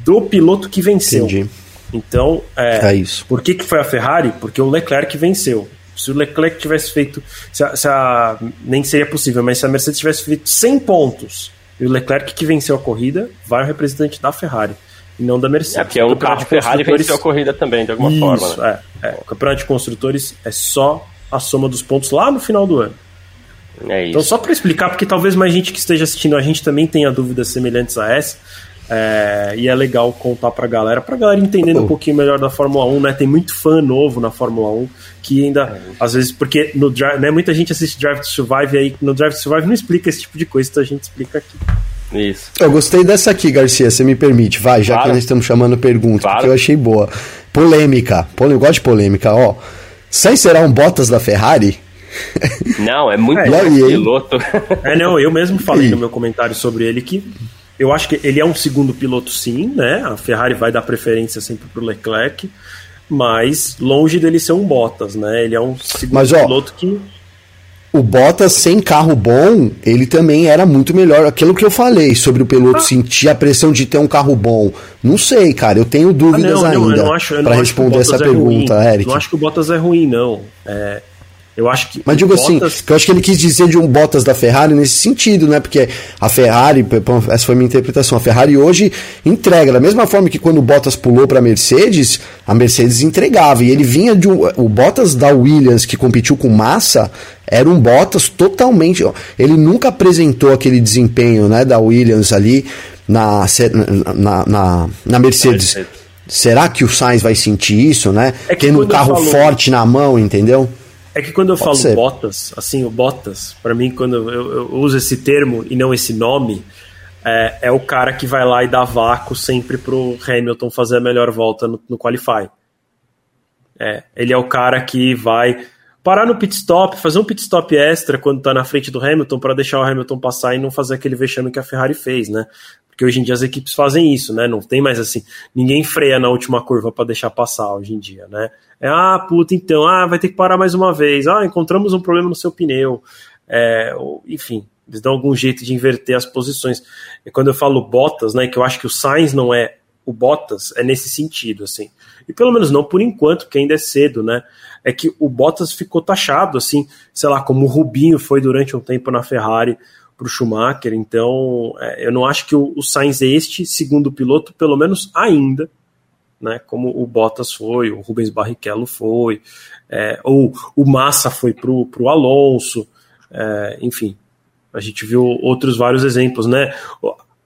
B: do piloto que venceu.
C: Entendi.
B: Então, é,
C: É isso.
B: por que, que foi a Ferrari? Porque o Leclerc venceu. Se o Leclerc tivesse feito. Se a, se a- nem seria possível, mas se a Mercedes tivesse feito 100 pontos e o Leclerc que venceu a corrida, vai o representante da Ferrari e não da Mercedes.
A: É, porque um
B: O campeonato
A: carro
B: de
A: Ferrari
B: construtores-
A: venceu a corrida também, de alguma forma,
B: Isso,
A: né?
B: é, é. O campeonato de construtores é só a soma dos pontos lá no final do ano.
A: É isso.
B: Então, só para explicar, porque talvez mais gente que esteja assistindo a gente também tenha dúvidas semelhantes a essa. É, e é legal contar pra galera, pra galera entendendo um pouquinho melhor da Fórmula 1, né? Tem muito fã novo na Fórmula 1 que ainda, às vezes, porque no Drive, né, muita gente assiste Drive to Survive e aí no Drive to Survive não explica esse tipo de coisa, então a gente explica aqui.
A: Isso.
C: Eu gostei dessa aqui, Garcia, você me permite, vai, já
A: Claro.
C: que nós estamos chamando pergunta,
A: Claro.
C: porque eu achei boa. Polêmica, eu gosto de polêmica, ó. Sainz será um Bottas da Ferrari?
A: Não, é muito
B: É,
C: e
A: piloto.
B: É, não, eu mesmo falei
C: Ih.
B: no meu comentário sobre ele que eu acho que ele é um segundo piloto, sim, né? A Ferrari vai dar preferência sempre pro Leclerc, mas longe dele ser um Bottas, né? Ele é um segundo
C: Mas, ó,
B: piloto que.
C: O Bottas sem carro bom, ele também era muito melhor. Aquilo que eu falei sobre o piloto sentir a pressão de ter um carro bom. Não sei, cara, eu tenho
B: Ah,
C: dúvidas
B: não, não, eu
C: ainda para
B: o
C: responder essa
B: é ruim.
C: pergunta, Eric.
B: Não acho que o Bottas é ruim, não. É, eu acho que.
C: Mas digo assim,
B: Bottas-
C: que eu acho que ele quis dizer de um Bottas da Ferrari nesse sentido, né? Porque a Ferrari, essa foi a minha interpretação, a Ferrari hoje entrega, da mesma forma que quando o Bottas pulou para a Mercedes, a Mercedes entregava. E ele vinha de um. O Bottas da Williams, que competiu com Massa, era um Bottas totalmente. ó, Ele nunca apresentou aquele desempenho né, da Williams ali na, na, na, na Mercedes.
A: Mercedes.
C: Será que o Sainz vai sentir isso, né?
B: É que
C: Tendo um carro
B: falo-
C: forte na mão, entendeu?
B: É que quando eu falo
C: ser.
B: Bottas, assim, o Bottas, pra mim, quando eu, eu uso esse termo e não esse nome, é, é o cara que vai lá e dá vácuo sempre pro Hamilton fazer a melhor volta no, no Qualify. É, ele é o cara que vai parar no pit stop, fazer um pit stop extra quando tá na frente do Hamilton para deixar o Hamilton passar e não fazer aquele vexame que a Ferrari fez, né? Porque hoje em dia as equipes fazem isso, né? Não tem mais assim, ninguém freia na última curva para deixar passar hoje em dia, né? É, ah, puta, então, ah, vai ter que parar mais uma vez. Ah, encontramos um problema no seu pneu. É, enfim, eles dão algum jeito de inverter as posições. E quando eu falo Bottas, né, que eu acho que o Sainz não é o Bottas, é nesse sentido, assim. E pelo menos não por enquanto, porque ainda é cedo, né? É que o Bottas ficou taxado, assim, sei lá, como o Rubinho foi durante um tempo na Ferrari para o Schumacher. Então, é, eu não acho que o, o Sainz é este segundo piloto, pelo menos ainda, né? Como o Bottas foi, o Rubens Barrichello foi, é, ou o Massa foi pro, pro Alonso, é, enfim, a gente viu outros vários exemplos, né?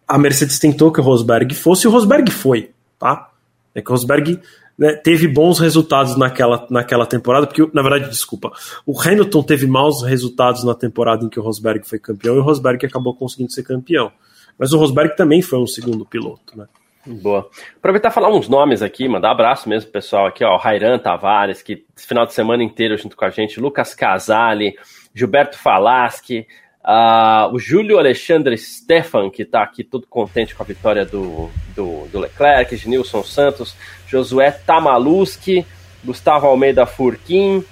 B: a Mercedes tentou que o Rosberg fosse, e o Rosberg foi, tá? É que o Rosberg né, teve bons resultados naquela, naquela temporada, porque, na verdade, desculpa, o Hamilton teve maus resultados na temporada em que o Rosberg foi campeão e o Rosberg acabou conseguindo ser campeão. Mas o Rosberg também foi um segundo piloto, né?
A: Boa. Aproveitar e falar uns nomes aqui, mandar abraço mesmo pessoal aqui, ó, Rairan Tavares, que esse final de semana inteiro junto com a gente, Lucas Casale, Gilberto Falaschi, uh, o Júlio Alexandre Stefan, que está aqui todo contente com a vitória do, do, do Leclerc, Genilson Santos, Josué Tamaluski, Gustavo Almeida Furquim,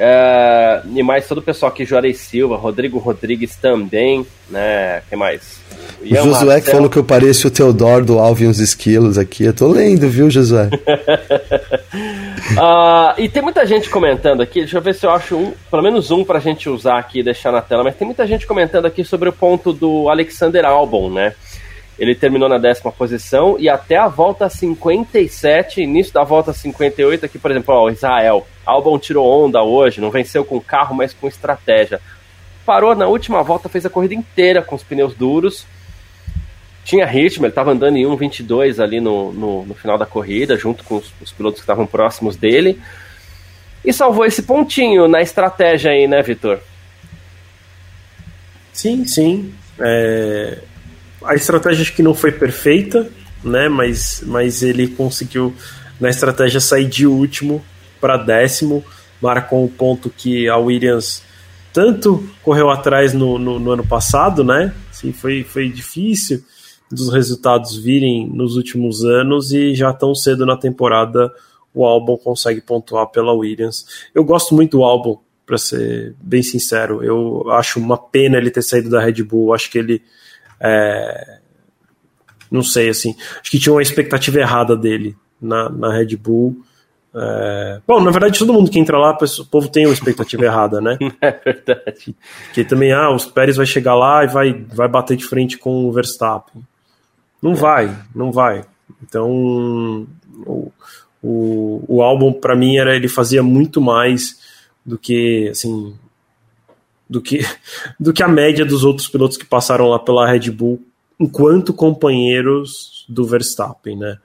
A: Uh, e mais todo o pessoal aqui, Juarez Silva, Rodrigo Rodrigues também, né? Quem mais?
C: O Josué Marcel. que falou que eu pareço o Teodoro do Alvin os Esquilos aqui. Eu tô lendo, viu, Josué?
A: uh, e tem muita gente comentando aqui, deixa eu ver se eu acho um, pelo menos um pra gente usar aqui e deixar na tela, mas tem muita gente comentando aqui sobre o ponto do Alexander Albon, né? Ele terminou na décima posição e até a volta 57, início da volta 58, aqui, por exemplo, ó, Israel. Albon tirou onda hoje, não venceu com carro, mas com estratégia. Parou na última volta, fez a corrida inteira com os pneus duros. Tinha ritmo, ele estava andando em 1,22 ali no, no, no, final da corrida, junto com os, os pilotos que estavam próximos dele. E salvou esse pontinho na estratégia aí, né, Vitor?
B: Sim, sim. É, a estratégia acho que não foi perfeita, né? Mas, mas ele conseguiu na estratégia sair de último para décimo, marcou um ponto que a Williams tanto correu atrás no, no, no ano passado, né? Assim, foi, foi difícil dos resultados virem nos últimos anos e já tão cedo na temporada o álbum consegue pontuar pela Williams. Eu gosto muito do álbum, para ser bem sincero. Eu acho uma pena ele ter saído da Red Bull. Acho que ele é, não sei, assim. Acho que tinha uma expectativa errada dele na, na Red Bull. É, bom, na verdade, todo mundo que entra lá, o povo tem uma expectativa errada, né?
A: É verdade.
B: Que também, ah, os Pérez vai chegar lá e vai, vai bater de frente com o Verstappen. Não vai, não vai. Então, o, o, o álbum, para mim, era ele fazia muito mais do que, assim, do que, do que a média dos outros pilotos que passaram lá pela Red Bull enquanto companheiros do Verstappen, né?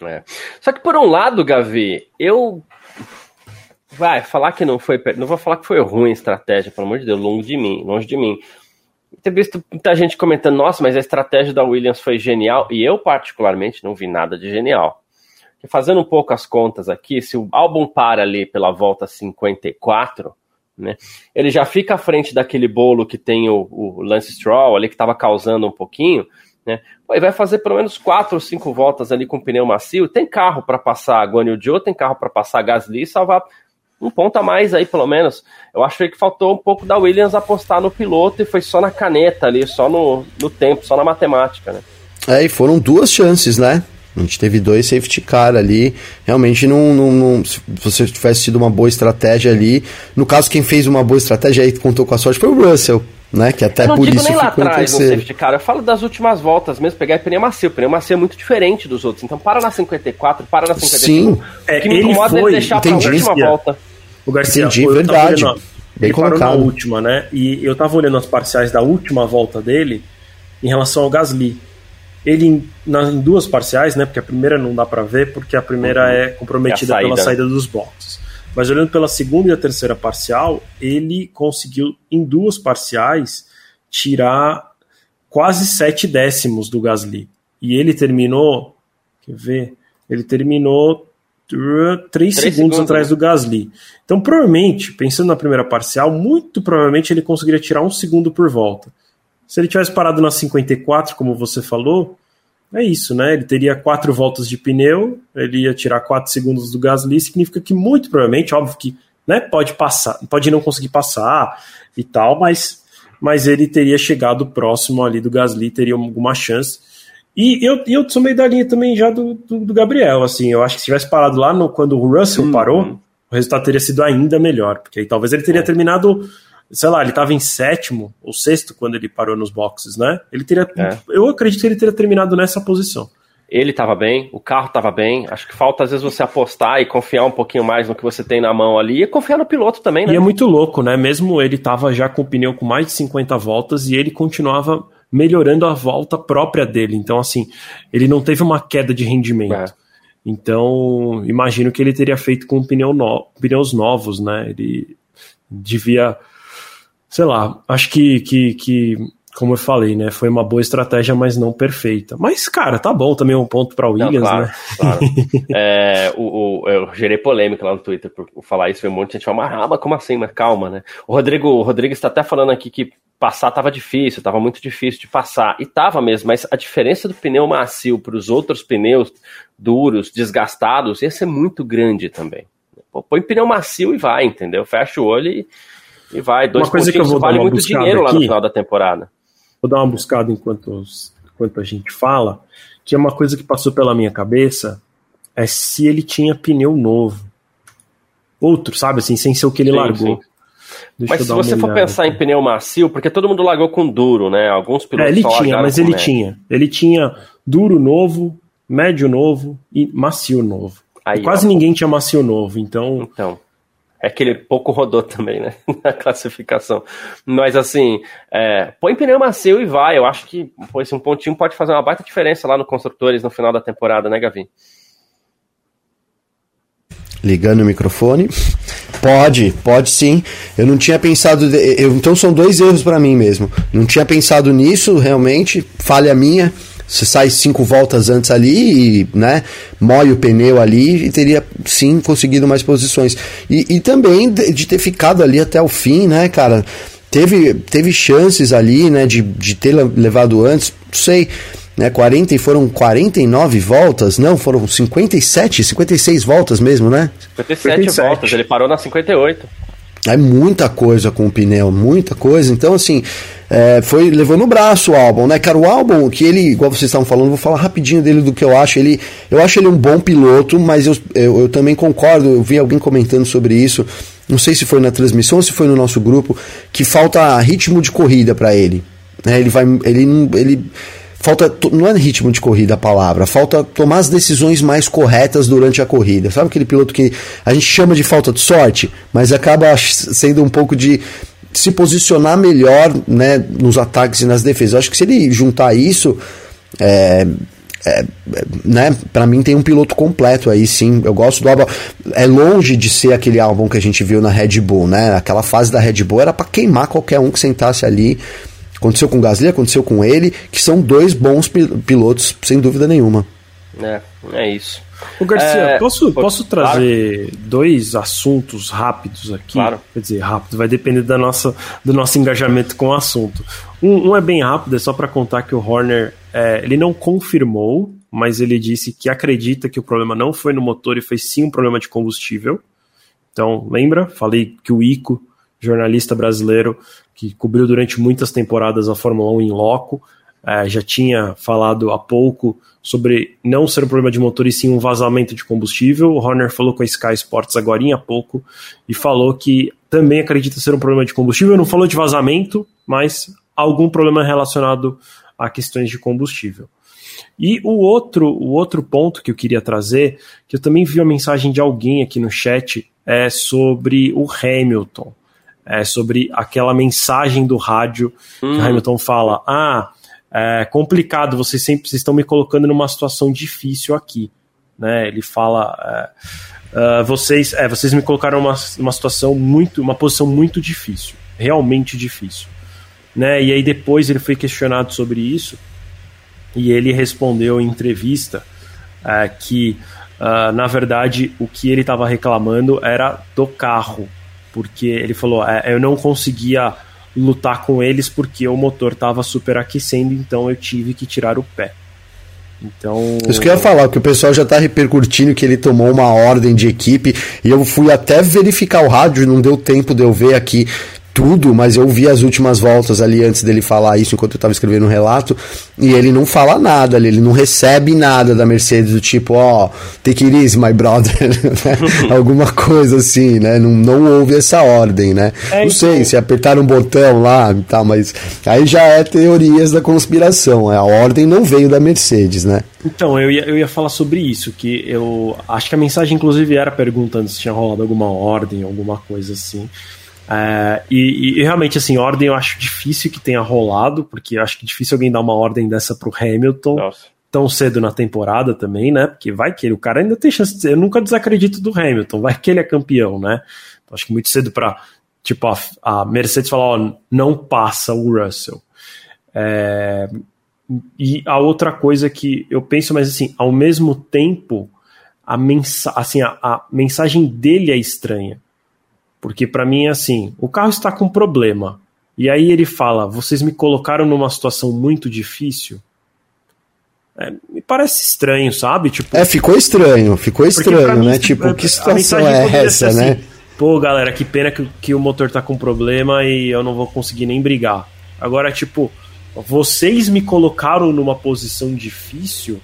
A: É. Só que por um lado, Gavi, eu vai falar que não foi, não vou falar que foi ruim a estratégia, pelo amor de Deus, longe de mim, longe de mim. Ter visto muita gente comentando, nossa, mas a estratégia da Williams foi genial, e eu particularmente não vi nada de genial. Fazendo um pouco as contas aqui, se o álbum para ali pela volta 54, né? Ele já fica à frente daquele bolo que tem o, o Lance Stroll ali, que estava causando um pouquinho. Né? Pô, vai fazer pelo menos quatro ou cinco voltas ali com pneu macio. Tem carro para passar Guan Yu Zhou, tem carro para passar Gasly e salvar um ponto a mais aí, pelo menos. Eu acho que faltou um pouco da Williams apostar no piloto e foi só na caneta ali, só no, no tempo, só na matemática, né?
C: É, e foram duas chances, né? A gente teve dois safety car ali. Realmente, não, não, não, se você tivesse tido uma boa estratégia ali. No caso, quem fez uma boa estratégia aí contou com a sorte foi o Russell. Né, que até
A: eu não
C: por
A: digo
C: isso
A: nem lá atrás no safety car, eu falo das últimas voltas mesmo, pegar pneu macio, o pneu macio é muito diferente dos outros, então para na 54, para na 55,
C: Sim,
A: é, o que me incomoda é deixar para a última volta.
B: O Garcia,
C: entendi, verdade,
B: olhando,
C: bem
B: ele
C: colocado.
B: parou na última, né, e eu tava olhando as parciais da última volta dele em relação ao Gasly, ele em duas parciais, né? Porque a primeira não dá para ver, porque a primeira uhum. é comprometida é saída. pela saída dos boxes. Mas olhando pela segunda e a terceira parcial, ele conseguiu em duas parciais tirar quase sete décimos do Gasly. E ele terminou, quer ver? Ele terminou três, segundos, segundos atrás né? do Gasly. Então, provavelmente, pensando na primeira parcial, muito provavelmente ele conseguiria tirar um segundo por volta. Se ele tivesse parado na 54, como você falou, é isso, né? Ele teria quatro voltas de pneu, ele ia tirar quatro segundos do Gasly, significa que muito provavelmente, óbvio que né, pode passar, pode não conseguir passar e tal, mas, mas ele teria chegado próximo ali do Gasly, teria alguma chance. E eu, eu sou meio da linha também já do, do, do Gabriel, assim, eu acho que se tivesse parado lá no, quando o Russell hum, parou, o resultado teria sido ainda melhor, porque aí talvez ele teria é. terminado sei lá, ele estava em sétimo ou sexto quando ele parou nos boxes, né? Ele teria, é. eu acredito que ele teria terminado nessa posição.
A: Ele estava bem, o carro estava bem. Acho que falta às vezes você apostar e confiar um pouquinho mais no que você tem na mão ali e confiar no piloto também, né?
B: E é muito louco, né? Mesmo ele estava já com o pneu com mais de 50 voltas e ele continuava melhorando a volta própria dele. Então, assim, ele não teve uma queda de rendimento. É. Então, imagino que ele teria feito com pneu no, pneus novos, né? Ele devia, sei lá, acho que, que, que, como eu falei, né? Foi uma boa estratégia, mas não perfeita. Mas, cara, tá bom também um ponto para Williams, não, claro, né? Claro.
A: é, o, o, eu gerei polêmica lá no Twitter por falar isso, foi um monte de gente falando, ah, mas como assim? Mas calma, né? O Rodrigo, o Rodrigo está até falando aqui que passar estava difícil, estava muito difícil de passar. E estava mesmo, mas a diferença do pneu macio para os outros pneus duros, desgastados, ia ser muito grande também. Pô, põe pneu macio e vai, entendeu? Fecha o olho e, e vai.
B: Dois uma coisa que eu vou vale muito dinheiro
A: aqui, lá no final da temporada.
B: Vou dar uma buscada enquanto, enquanto a gente fala, que é uma coisa que passou pela minha cabeça, é se ele tinha pneu novo. Outro, sabe, assim, sem ser o que ele sim, largou. Sim.
A: Mas se você for pensar aqui. em pneu macio, porque todo mundo largou com duro, né? Alguns
B: pilotos é, ele tinha, mas ele médio. tinha. Ele tinha duro novo, médio novo e macio novo. Aí, quase ó. ninguém tinha macio novo, então.
A: Então. É que ele pouco rodou também, né? Na classificação. Mas assim, é, põe pneu macio e vai. Eu acho que pô, esse um pontinho pode fazer uma baita diferença lá no Construtores no final da temporada, né, Gavi?
C: Ligando o microfone. Pode, pode sim. Eu não tinha pensado. De, eu, então são dois erros para mim mesmo. Não tinha pensado nisso, realmente. Falha minha. Você sai cinco voltas antes ali e, né, moe o pneu ali e teria sim conseguido mais posições. E, e também de, de ter ficado ali até o fim, né, cara? Teve, teve chances ali, né, de, de ter levado antes, não sei, né, 40 e foram 49 voltas, não, foram 57, 56 voltas mesmo, né?
A: 57, 57. voltas, ele parou na 58.
C: É muita coisa com o pneu, muita coisa. Então, assim, é, foi levando o braço o álbum, né, cara? O álbum, que ele, igual vocês estavam falando, vou falar rapidinho dele do que eu acho. Ele, eu acho ele um bom piloto, mas eu, eu, eu também concordo. Eu vi alguém comentando sobre isso. Não sei se foi na transmissão ou se foi no nosso grupo, que falta ritmo de corrida para ele. Né? Ele vai. Ele, ele falta não é ritmo de corrida a palavra, falta tomar as decisões mais corretas durante a corrida. Sabe aquele piloto que a gente chama de falta de sorte, mas acaba sendo um pouco de se posicionar melhor, né, nos ataques e nas defesas. Eu acho que se ele juntar isso, é, é, né, para mim tem um piloto completo aí, sim. Eu gosto do álbum. É longe de ser aquele álbum que a gente viu na Red Bull, né? Aquela fase da Red Bull era para queimar qualquer um que sentasse ali Aconteceu com o Gasly, aconteceu com ele, que são dois bons pilotos, sem dúvida nenhuma.
A: É, é isso.
B: O Garcia, é, posso, posso trazer claro. dois assuntos rápidos aqui?
A: Claro.
B: Quer dizer, rápido, vai depender da nossa, do nosso engajamento com o assunto. Um, um é bem rápido, é só para contar que o Horner é, ele não confirmou, mas ele disse que acredita que o problema não foi no motor e foi sim um problema de combustível. Então, lembra? Falei que o Ico, jornalista brasileiro, que cobriu durante muitas temporadas a Fórmula 1 em loco, é, já tinha falado há pouco sobre não ser um problema de motor e sim um vazamento de combustível. O Horner falou com a Sky Sports agora há pouco e falou que também acredita ser um problema de combustível. Não falou de vazamento, mas algum problema relacionado a questões de combustível. E o outro, o outro ponto que eu queria trazer, que eu também vi uma mensagem de alguém aqui no chat, é sobre o Hamilton é, sobre aquela mensagem do rádio hum. que o Hamilton fala: Ah, é complicado, vocês sempre vocês estão me colocando numa situação difícil aqui. Né? Ele fala. É, uh, vocês, é, vocês me colocaram numa, numa situação muito, uma posição muito difícil, realmente difícil, né? E aí depois ele foi questionado sobre isso e ele respondeu em entrevista uh, que uh, na verdade o que ele estava reclamando era do carro, porque ele falou: é, eu não conseguia lutar com eles porque o motor estava superaquecendo, então eu tive que tirar o pé. Então.
C: Isso que eu ia falar, que o pessoal já está repercutindo que ele tomou uma ordem de equipe. E eu fui até verificar o rádio, não deu tempo de eu ver aqui tudo, mas eu vi as últimas voltas ali antes dele falar isso enquanto eu estava escrevendo o um relato, e ele não fala nada ali, ele não recebe nada da Mercedes do tipo, ó, oh, take it easy, my brother, né? alguma coisa assim, né? Não, não houve essa ordem, né? É, não sei, então... se apertar um botão lá e tal, mas aí já é teorias da conspiração, a ordem não veio da Mercedes, né?
B: Então, eu ia, eu ia falar sobre isso, que eu acho que a mensagem inclusive era perguntando se tinha rolado alguma ordem, alguma coisa assim. É, e, e, realmente, assim, ordem eu acho difícil que tenha rolado, porque eu acho que é difícil alguém dar uma ordem dessa pro Hamilton Nossa. tão cedo na temporada também, né? Porque vai que ele, o cara ainda tem chance de, Eu nunca desacredito do Hamilton, vai que ele é campeão, né? Então, acho que muito cedo para tipo, a, a, Mercedes falar, ó, não passa o Russell. É, e a outra coisa que eu penso, mas assim, ao mesmo tempo, a, mensa assim, a, a mensagem dele é estranha porque para mim é assim: o carro está com problema. E aí ele fala: vocês me colocaram numa situação muito difícil. É, me parece estranho, sabe? Tipo,
C: é, ficou estranho, ficou estranho, né? Tipo, que situação é essa, né? Assim,
B: Pô, galera, que pena que, que o motor tá com problema e eu não vou conseguir nem brigar. Agora, tipo, vocês me colocaram numa posição difícil,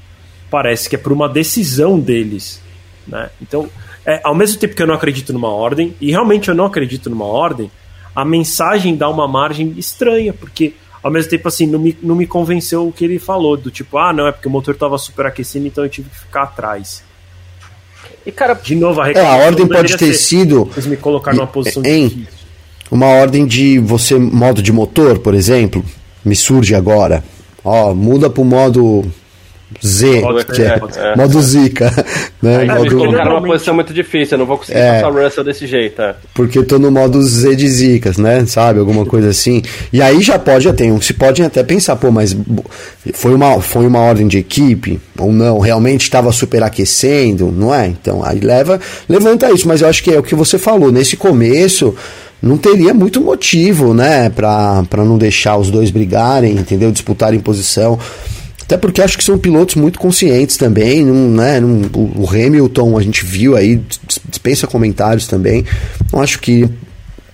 B: parece que é por uma decisão deles, né? Então, é, ao mesmo tempo que eu não acredito numa ordem, e realmente eu não acredito numa ordem, a mensagem dá uma margem estranha, porque ao mesmo tempo assim, não me, não me convenceu o que ele falou, do tipo, ah, não, é porque o motor estava superaquecendo, então eu tive que ficar atrás.
C: E cara, de novo, a, é, a ordem pode ter ser, sido.
B: Eles me colocar numa posição
C: em difícil. Uma ordem de você, modo de motor, por exemplo, me surge agora. Ó, muda pro modo Z, que é, é, modo Zika.
A: Né? Aí modo... me colocaram numa posição muito difícil, eu não vou conseguir é, passar o Russell desse jeito. É.
C: Porque eu tô no modo Z de Zicas, né? Sabe? Alguma coisa assim. E aí já pode, já tem, se pode até pensar, pô, mas foi uma, foi uma ordem de equipe ou não? Realmente estava superaquecendo, não é? Então aí leva, levanta isso, mas eu acho que é o que você falou, nesse começo não teria muito motivo, né, para não deixar os dois brigarem, entendeu? Disputarem posição. Até porque acho que são pilotos muito conscientes também, não, né, não, o Hamilton a gente viu aí, dispensa comentários também. Não acho que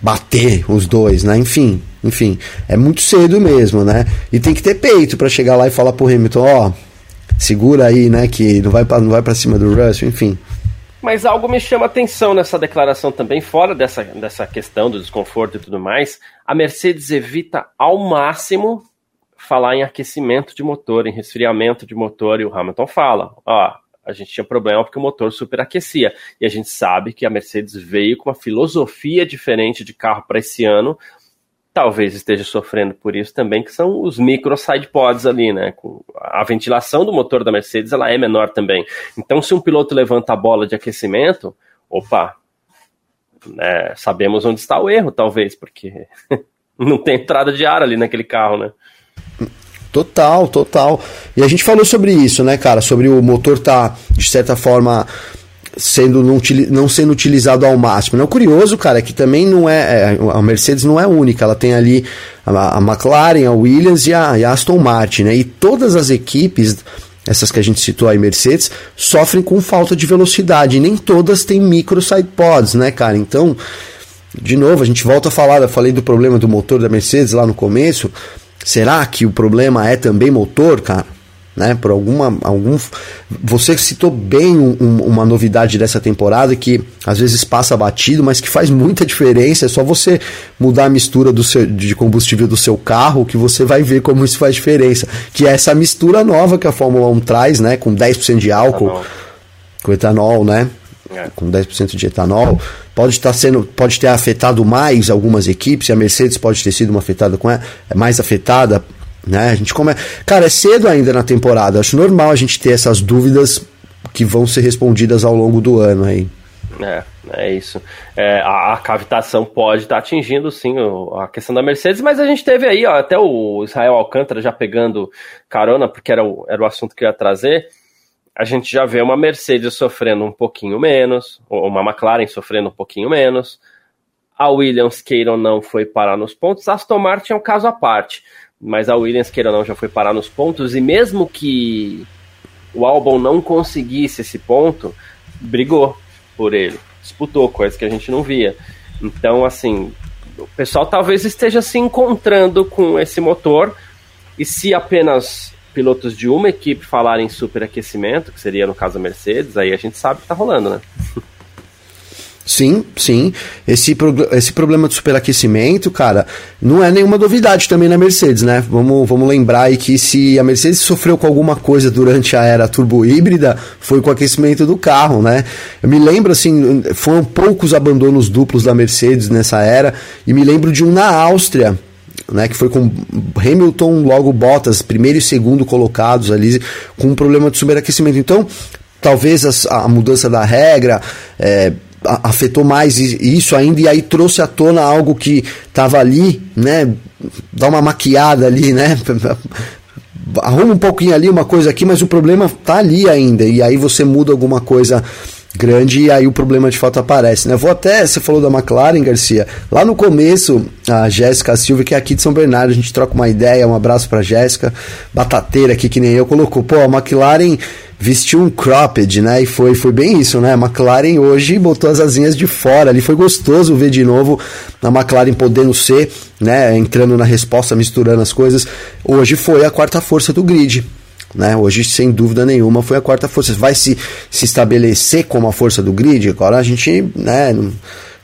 C: bater os dois, né? Enfim, enfim, é muito cedo mesmo, né? E tem que ter peito para chegar lá e falar pro Hamilton, ó, oh, segura aí, né, que não vai para não vai para cima do Russell, enfim.
A: Mas algo me chama atenção nessa declaração também, fora dessa, dessa questão do desconforto e tudo mais. A Mercedes evita ao máximo falar em aquecimento de motor, em resfriamento de motor, e o Hamilton fala: ó, a gente tinha problema porque o motor superaquecia. E a gente sabe que a Mercedes veio com uma filosofia diferente de carro para esse ano. Talvez esteja sofrendo por isso também, que são os micro side pods ali, né? A ventilação do motor da Mercedes ela é menor também. Então, se um piloto levanta a bola de aquecimento, opa, né, sabemos onde está o erro, talvez, porque não tem entrada de ar ali naquele carro, né?
C: Total, total. E a gente falou sobre isso, né, cara? Sobre o motor tá, de certa forma, sendo não, não sendo utilizado ao máximo. Não, o curioso, cara, é que também não é, é A Mercedes não é única, ela tem ali a, a McLaren, a Williams e a, e a, Aston Martin, né? E todas as equipes, essas que a gente citou aí, Mercedes, sofrem com falta de velocidade. Nem todas têm micro side pods, né, cara? Então. De novo, a gente volta a falar, eu falei do problema do motor da Mercedes lá no começo, Será que o problema é também motor, cara? Né, por alguma algum você citou bem um, um, uma novidade dessa temporada que às vezes passa batido, mas que faz muita diferença. É só você mudar a mistura do seu, de combustível do seu carro que você vai ver como isso faz diferença. Que é essa mistura nova que a Fórmula 1 traz, né, com 10% de álcool, etanol. com etanol, né? Com 10% de etanol, pode estar sendo, pode ter afetado mais algumas equipes, a Mercedes pode ter sido uma afetada com é mais afetada, né? A gente come, cara, é cedo ainda na temporada. Acho normal a gente ter essas dúvidas que vão ser respondidas ao longo do ano aí.
A: É, é isso. É, a, a, cavitação pode estar atingindo, sim, o, a questão da Mercedes, mas a gente teve aí, ó, até o Israel Alcântara já pegando carona, porque era o, era o assunto que eu ia trazer a gente já vê uma Mercedes sofrendo um pouquinho menos, ou uma McLaren sofrendo um pouquinho menos. A Williams, queira ou não, foi parar nos pontos. A Aston Martin é um caso à parte, mas a Williams, queira ou não, já foi parar nos pontos. E mesmo que o Albon não conseguisse esse ponto, brigou por ele, disputou, coisa que a gente não via. Então, assim, o pessoal talvez esteja se encontrando com esse motor. E se apenas pilotos de uma equipe falarem superaquecimento, que seria no caso a Mercedes, aí a gente sabe que tá rolando, né?
C: Sim, sim. Esse, esse problema de superaquecimento, cara, não é nenhuma novidade também na Mercedes, né? Vamos, vamos lembrar aí que se a Mercedes sofreu com alguma coisa durante a era turbo híbrida, foi com o aquecimento do carro, né? Eu me lembro, assim, foram poucos abandonos duplos da Mercedes nessa era, e me lembro de um na Áustria, né, que foi com Hamilton, logo Bottas, primeiro e segundo colocados ali, com um problema de superaquecimento. Então, talvez a mudança da regra. É, afetou mais isso ainda e aí trouxe à tona algo que estava ali, né? Dá uma maquiada ali, né? Arruma um pouquinho ali, uma coisa aqui, mas o problema tá ali ainda. E aí você muda alguma coisa grande e aí o problema de fato aparece, né? Vou até, você falou da McLaren, Garcia. Lá no começo, a Jéssica Silva, que é aqui de São Bernardo, a gente troca uma ideia, um abraço pra Jéssica, batateira aqui que nem eu, colocou, pô, a McLaren vestiu um cropped, né? E foi, foi bem isso, né? A McLaren hoje botou as asinhas de fora ali. Foi gostoso ver de novo a McLaren podendo ser, né? Entrando na resposta, misturando as coisas. Hoje foi a quarta força do grid. Né? Hoje, sem dúvida nenhuma, foi a quarta força. Vai se, se estabelecer como a força do grid? Agora a gente, né?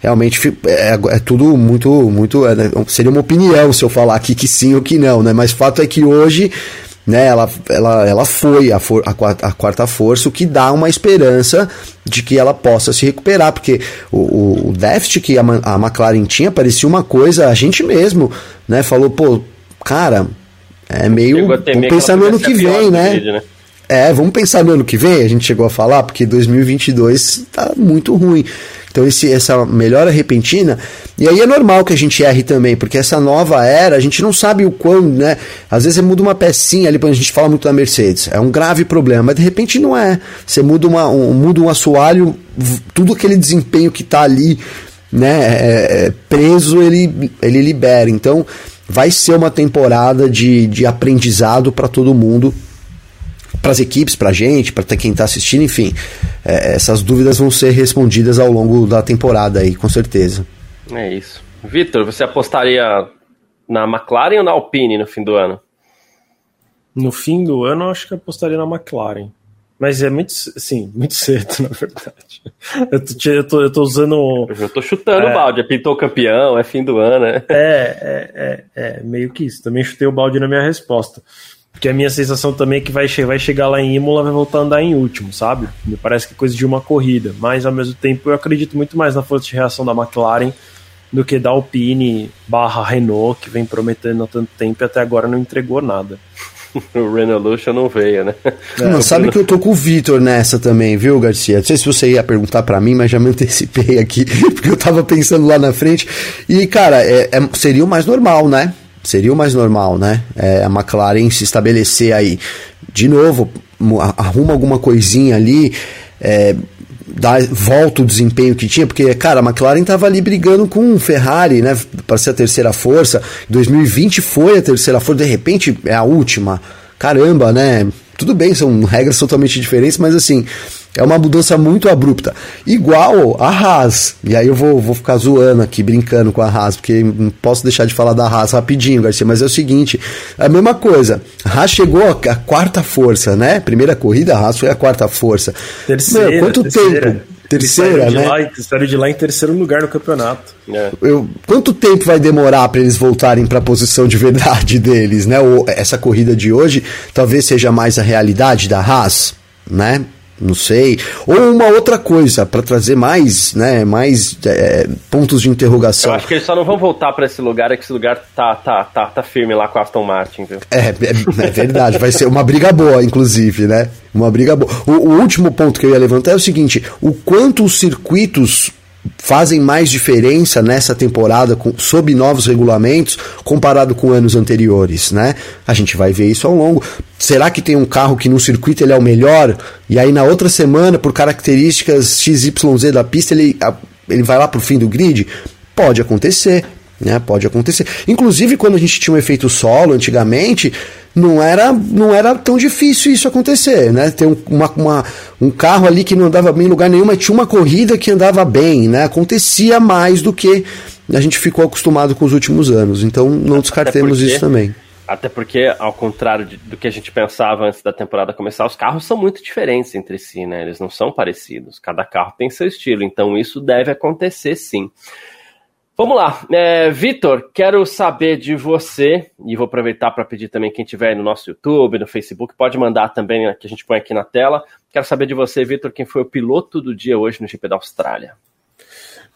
C: realmente é, é, tudo muito muito é, né? seria uma opinião se eu falar aqui que sim ou que não né mas fato é que hoje né, ela, ela, ela foi a, for, a, quarta, a quarta força, o que dá uma esperança de que ela possa se recuperar, porque o, o déficit que a, a McLaren tinha parecia uma coisa, a gente mesmo, né, falou, pô, cara, é meio. Vamos pensar no ano que vem, né? Vídeo, né? É, vamos pensar no ano que vem, a gente chegou a falar, porque 2022 tá muito ruim. Então, esse, essa melhora repentina, e aí é normal que a gente erre também, porque essa nova era, a gente não sabe o quão, né? Às vezes você muda uma pecinha ali, a gente fala muito da Mercedes, é um grave problema, mas de repente não é. Você muda, uma, um, muda um assoalho, tudo aquele desempenho que está ali, né, é, é, preso, ele, ele libera. Então, vai ser uma temporada de, de aprendizado para todo mundo para as equipes, para a gente, para quem está assistindo, enfim. É, essas dúvidas vão ser respondidas ao longo da temporada aí, com certeza.
A: É isso. Vitor, você apostaria na McLaren ou na Alpine no fim do ano?
B: No fim do ano, eu acho que apostaria na McLaren. Mas é muito, sim, muito cedo, na verdade. Eu tô, eu tô, eu tô usando.
A: Eu tô chutando é, o balde, é pintou campeão, é fim do ano, né?
B: É, é, é, é, meio que isso. Também chutei o balde na minha resposta. Porque a minha sensação também é que vai, vai chegar lá em Imola vai voltar a andar em último, sabe? Me parece que é coisa de uma corrida. Mas ao mesmo tempo eu acredito muito mais na força de reação da McLaren do que da Alpine barra Renault, que vem prometendo há tanto tempo e até agora não entregou nada.
A: O Renault não veio, né?
C: Não, sabe que eu tô com o Vitor nessa também, viu, Garcia? Não sei se você ia perguntar para mim, mas já me antecipei aqui, porque eu tava pensando lá na frente. E, cara, é, é, seria o mais normal, né? Seria o mais normal, né? É, a McLaren se estabelecer aí. De novo, arruma alguma coisinha ali, é, dá, volta o desempenho que tinha, porque, cara, a McLaren estava ali brigando com o Ferrari, né? Para ser a terceira força. 2020 foi a terceira força, de repente é a última. Caramba, né? Tudo bem, são regras totalmente diferentes, mas assim, é uma mudança muito abrupta. Igual a Haas. E aí eu vou, vou ficar zoando aqui, brincando com a Haas, porque não posso deixar de falar da Haas rapidinho, Garcia. Mas é o seguinte: é a mesma coisa. A Haas chegou à quarta força, né? Primeira corrida, a Haas foi a quarta força.
B: Terceira. Meu,
C: quanto
B: terceira.
C: tempo? Terceira,
B: né? Lá, de lá em terceiro lugar no campeonato.
C: É. Eu, quanto tempo vai demorar para eles voltarem para a posição de verdade deles, né? Ou essa corrida de hoje talvez seja mais a realidade da Haas, né? Não sei, ou uma outra coisa para trazer mais, né, mais é, pontos de interrogação.
A: Eu acho que eles só não vão voltar para esse lugar, é que esse lugar tá, tá, tá, tá firme lá com a Aston Martin, viu?
C: É, é, é verdade, vai ser uma briga boa, inclusive, né? Uma briga boa. O, o último ponto que eu ia levantar é o seguinte: o quanto os circuitos fazem mais diferença nessa temporada com, sob novos regulamentos comparado com anos anteriores, né? A gente vai ver isso ao longo. Será que tem um carro que no circuito ele é o melhor e aí na outra semana por características XYZ da pista ele, ele vai lá pro fim do grid? Pode acontecer. Né? Pode acontecer. Inclusive, quando a gente tinha um efeito solo antigamente, não era, não era tão difícil isso acontecer. Né? Ter um, uma, uma, um carro ali que não andava bem em lugar nenhum, mas tinha uma corrida que andava bem. Né? Acontecia mais do que a gente ficou acostumado com os últimos anos. Então, não descartemos isso também.
A: Até porque, ao contrário de, do que a gente pensava antes da temporada começar, os carros são muito diferentes entre si, né? Eles não são parecidos. Cada carro tem seu estilo, então isso deve acontecer sim. Vamos lá, é, Vitor, quero saber de você, e vou aproveitar para pedir também quem estiver no nosso YouTube, no Facebook, pode mandar também, que a gente põe aqui na tela. Quero saber de você, Vitor, quem foi o piloto do dia hoje no GP da Austrália.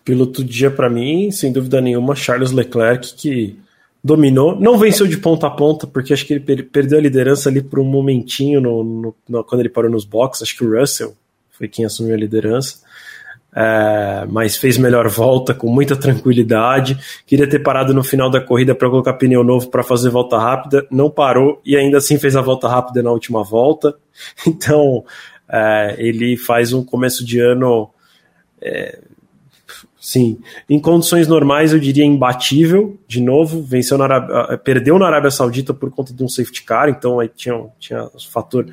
B: Piloto do dia para mim, sem dúvida nenhuma, Charles Leclerc, que dominou, não venceu de ponta a ponta, porque acho que ele per perdeu a liderança ali por um momentinho no, no, no, quando ele parou nos boxes, acho que o Russell foi quem assumiu a liderança. É, mas fez melhor volta com muita tranquilidade. Queria ter parado no final da corrida para colocar pneu novo para fazer volta rápida, não parou e ainda assim fez a volta rápida na última volta. Então é, ele faz um começo de ano é, Sim, em condições normais eu diria imbatível, de novo, venceu na Arábia, perdeu na Arábia Saudita por conta de um safety car, então aí tinha, tinha o fator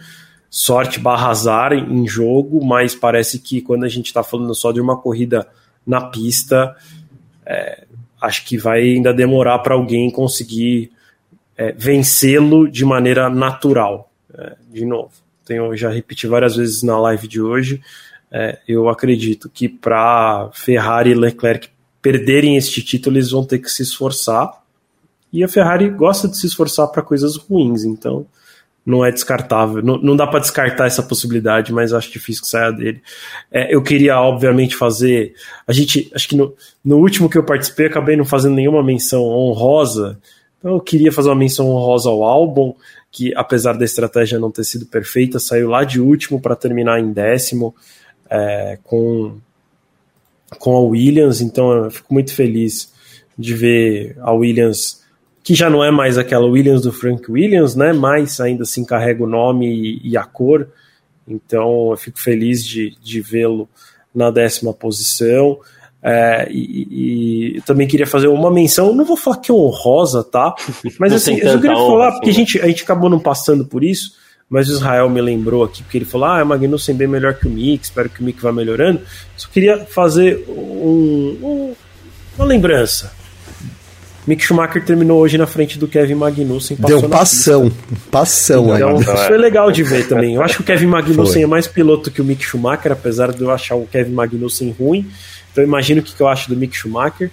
B: sorte barra azar em jogo, mas parece que quando a gente está falando só de uma corrida na pista, é, acho que vai ainda demorar para alguém conseguir é, vencê-lo de maneira natural. É, de novo, tenho já repeti várias vezes na live de hoje, é, eu acredito que para Ferrari e Leclerc perderem este título, eles vão ter que se esforçar. E a Ferrari gosta de se esforçar para coisas ruins, então não é descartável. Não, não dá para descartar essa possibilidade, mas acho difícil que saia dele. É, eu queria, obviamente, fazer. A gente, acho que no, no último que eu participei, acabei não fazendo nenhuma menção honrosa. Então eu queria fazer uma menção honrosa ao álbum, que apesar da estratégia não ter sido perfeita, saiu lá de último para terminar em décimo é, com, com a Williams, então eu fico muito feliz de ver a Williams, que já não é mais aquela Williams do Frank Williams, né? Mas ainda assim carrega o nome e, e a cor. Então eu fico feliz de, de vê-lo na décima posição. É, e, e, também queria fazer uma menção, não vou falar que é honrosa, tá? Mas assim, eu só queria falar, porque a assim, né? gente, a gente acabou não passando por isso, mas o Israel me lembrou aqui, porque ele falou: ah, o Magnussen bem melhor que o Mick, espero que o Mick vá melhorando. Só queria fazer um, um, uma lembrança. Mick Schumacher terminou hoje na frente do Kevin Magnussen.
C: Deu passão, passão
B: então, Isso foi legal de ver também. Eu acho que o Kevin Magnussen foi. é mais piloto que o Mick Schumacher, apesar de eu achar o Kevin Magnussen ruim. Então imagino o que eu acho do Mick Schumacher.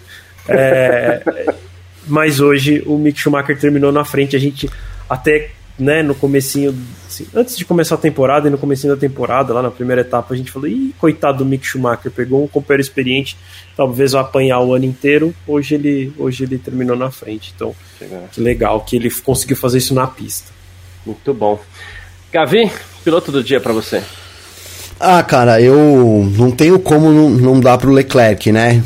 B: É, mas hoje o Mick Schumacher terminou na frente. A gente até né, no comecinho, assim, antes de começar a temporada e no comecinho da temporada, lá na primeira etapa, a gente falou, ih, coitado do Mick Schumacher, pegou um companheiro experiente, talvez vai apanhar o ano inteiro, hoje ele, hoje ele terminou na frente, então que legal que ele conseguiu fazer isso na pista.
A: Muito bom. Gavi, piloto do dia para você.
C: Ah, cara, eu não tenho como não, não dar pro Leclerc, né?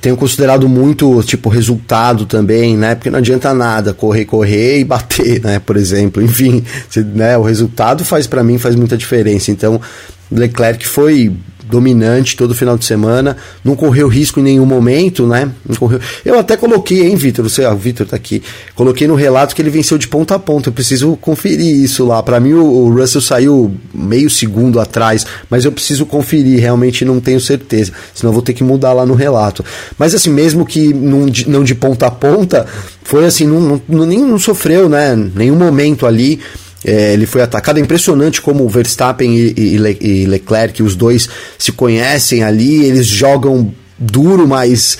C: Tenho considerado muito, tipo, resultado também, né? Porque não adianta nada correr, correr e bater, né? Por exemplo, enfim, né? o resultado faz para mim faz muita diferença. Então, Leclerc foi dominante todo final de semana, não correu risco em nenhum momento, né? Eu até coloquei, hein, Vitor? Você, ah, o Vitor tá aqui. Coloquei no relato que ele venceu de ponta a ponta. Eu preciso conferir isso lá. Para mim, o, Russell saiu meio segundo atrás, mas eu preciso conferir, realmente não tenho certeza. Senão vou ter que mudar lá no relato. Mas assim, mesmo que não de, não de ponta a ponta, foi assim, não, não, nem não sofreu, né? Nenhum momento ali. É, ele foi atacado. É impressionante como Verstappen e, e, Le, e, Leclerc, os dois se conhecem ali, eles jogam duro, mas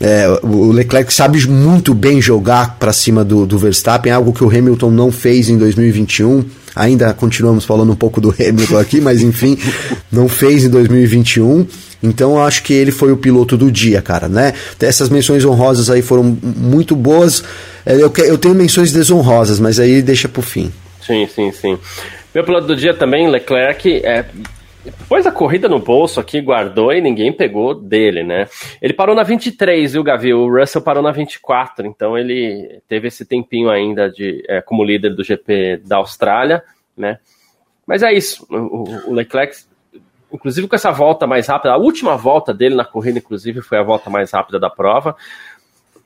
C: é, o Leclerc sabe muito bem jogar para cima do, do Verstappen, algo que o Hamilton não fez em 2021. Ainda continuamos falando um pouco do Hamilton aqui, mas enfim, não fez em 2021. Então eu acho que ele foi o piloto do dia, cara, né? Essas menções honrosas aí foram muito boas. É, eu, eu tenho menções desonrosas, mas aí deixa pro fim.
A: Sim, sim, sim. Meu piloto do dia também, Leclerc, é, pôs a corrida no bolso aqui, guardou e ninguém pegou dele, né? Ele parou na 23, viu, Gavi? O Russell parou na 24, então ele teve esse tempinho ainda de é, como líder do GP da Austrália, né? Mas é isso, o, o Leclerc, inclusive com essa volta mais rápida, a última volta dele na corrida, inclusive, foi a volta mais rápida da prova.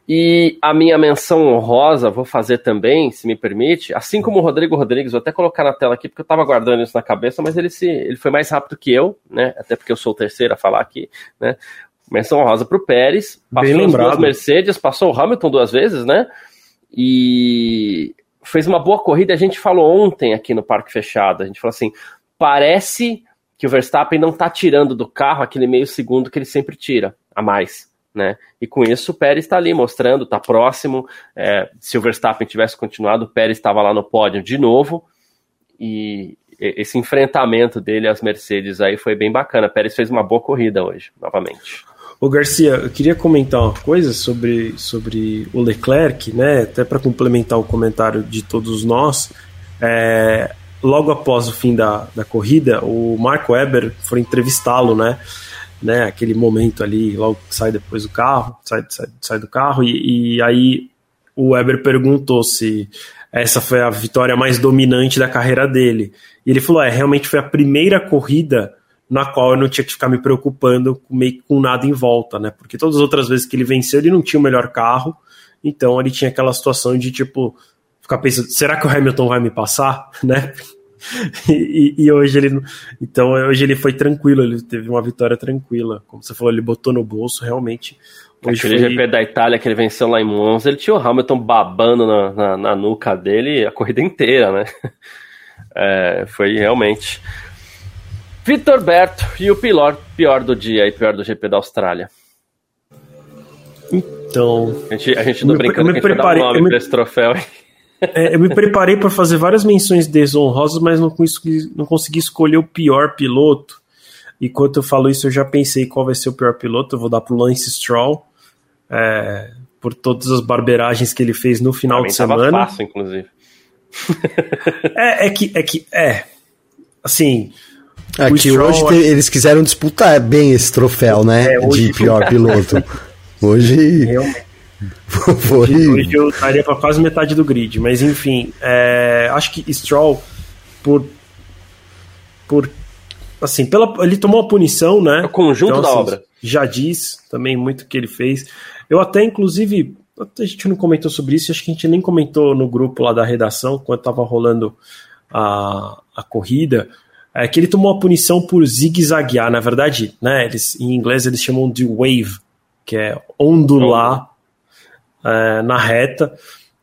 A: E a minha menção honrosa vou fazer também, se me permite, assim como o Rodrigo Rodrigues, vou até colocar na tela aqui, porque eu estava guardando isso na cabeça, mas ele, se, ele foi mais rápido que eu, né? Até porque eu sou o terceiro a falar aqui, né? Menção honrosa para o Pérez, passou Bem as duas Mercedes, passou o Hamilton duas vezes, né? E fez uma boa corrida. A gente falou ontem aqui no Parque Fechado. A gente falou assim: parece que o Verstappen não está tirando do carro aquele meio segundo que ele sempre tira a mais. Né? E com isso o Pérez está ali mostrando, está próximo. É, se o Verstappen tivesse continuado, o Pérez estava lá no pódio de novo. E esse enfrentamento dele às Mercedes aí foi bem bacana. Pérez fez uma boa corrida hoje, novamente.
B: Ô Garcia, eu queria comentar uma coisa sobre, sobre o Leclerc, né? Até para complementar o comentário de todos nós. É, logo após o fim da, da corrida, o Marco Weber foi entrevistá-lo, né? Né? Aquele momento ali, logo que sai depois do carro, sai, sai, sai do carro, e, e aí o Weber perguntou se essa foi a vitória mais dominante da carreira dele. E ele falou: é, realmente foi a primeira corrida na qual eu não tinha que ficar me preocupando meio com nada em volta, né? Porque todas as outras vezes que ele venceu, ele não tinha o melhor carro, então ele tinha aquela situação de tipo ficar pensando: será que o Hamilton vai me passar, né? E, e, hoje ele então hoje ele foi tranquilo, ele teve uma vitória tranquila, como você falou, ele botou no bolso realmente.
A: Hoje Aquele foi... GP da Itália que ele venceu lá em Monza, ele tinha o Hamilton babando na, na, na nuca dele a corrida inteira, né? É, foi realmente. Vitor Berto e o pior, pior do dia e pior do GP da Austrália.
B: Então.
A: A gente, a gente não brincando eu me que a gente preparei, vai dar um nome me, pra esse troféu.
B: É, eu me preparei para fazer várias menções desonrosas, mas não consegui, não consegui escolher o pior piloto. E quando eu falo isso, eu já pensei qual vai ser o pior piloto. Eu vou dar pro Lance Stroll. É, por todas as barberagens que ele fez no final de semana.
A: Fácil, inclusive.
B: é, é que é que é assim
C: é que hoje te, eles quiseram disputar bem esse troféu, né? É, de pior piloto. Hoje.
B: Foi... Hoje, eu estaria para quase metade do grid, mas enfim, é, acho que Stroll, por. por assim, pela, ele tomou a punição, né?
A: O conjunto então, da assim, obra.
B: Já diz também muito que ele fez. Eu até, inclusive, a gente não comentou sobre isso, acho que a gente nem comentou no grupo lá da redação, quando estava rolando a, a corrida é que ele tomou a punição por zigue-zaguear. Na verdade, né, eles, em inglês eles chamam de wave, que é ondular é, na reta.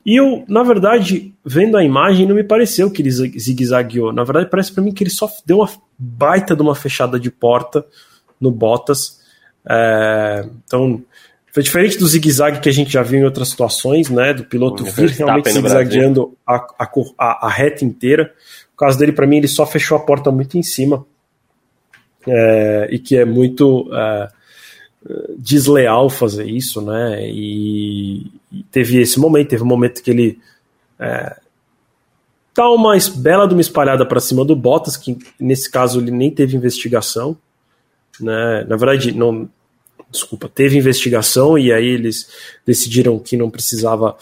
B: E eu, na verdade, vendo a imagem, não me pareceu que ele zigue-zagueou. Na verdade, parece para mim que ele só deu uma baita de uma fechada de porta no Bottas. É, então, foi diferente do zigue-zague que a gente já viu em outras situações, né? Do piloto vir realmente zigue-zagueando a, a, a, reta inteira caso dele, para mim, ele só fechou a porta muito em cima. É, e que é muito é, desleal fazer isso, né? E, e, teve esse momento, teve um momento que ele é, dá uma bela de uma espalhada para cima do Bottas, que nesse caso ele nem teve investigação, né? Na verdade, não, desculpa, teve investigação e aí eles decidiram que não precisava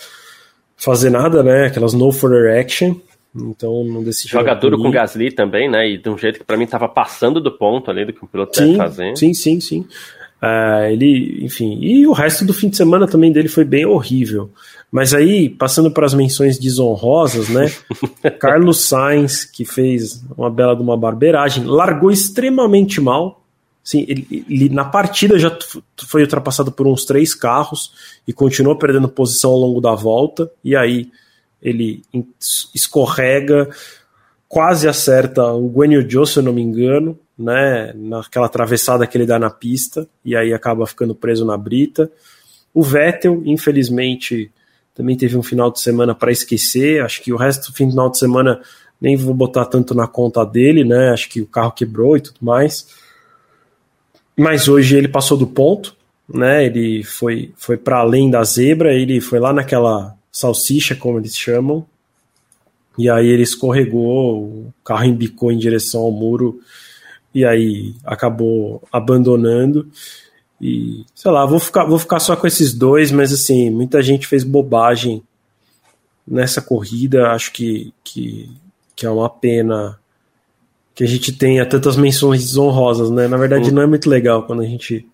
B: fazer nada, né? Aquelas no further action. Então não decidi.
A: Joga duro com o Gasly também, né? E de um jeito que para mim estava passando do ponto ali do que o piloto sim, fazendo.
B: Sim, sim, sim. Uh, ele, enfim, e o resto do fim de semana também dele foi bem horrível. Mas aí, passando para as menções desonrosas, né? Carlos Sainz, que fez uma bela de uma barbeiragem, largou extremamente mal. Sim, ele, ele, na partida já foi ultrapassado por uns três carros e continuou perdendo posição ao longo da volta. E aí ele escorrega, quase acerta o Guanyu Zhou, se eu não me engano, né, naquela atravessada que ele dá na pista, e aí acaba ficando preso na brita. O Vettel, infelizmente, também teve um final de semana para esquecer, acho que o resto do final de semana nem vou botar tanto na conta dele, né, acho que o carro quebrou e tudo mais. Mas hoje ele passou do ponto, né, ele foi, foi para além da zebra, ele foi lá naquela salsicha, como eles chamam. E aí ele escorregou, o carro embicou em direção ao muro e aí acabou abandonando. E sei lá, vou ficar, vou ficar só com esses dois, mas assim, muita gente fez bobagem nessa corrida. Acho que, que, que é uma pena que a gente tenha tantas menções desonrosas, né? Na verdade, não é muito legal quando a gente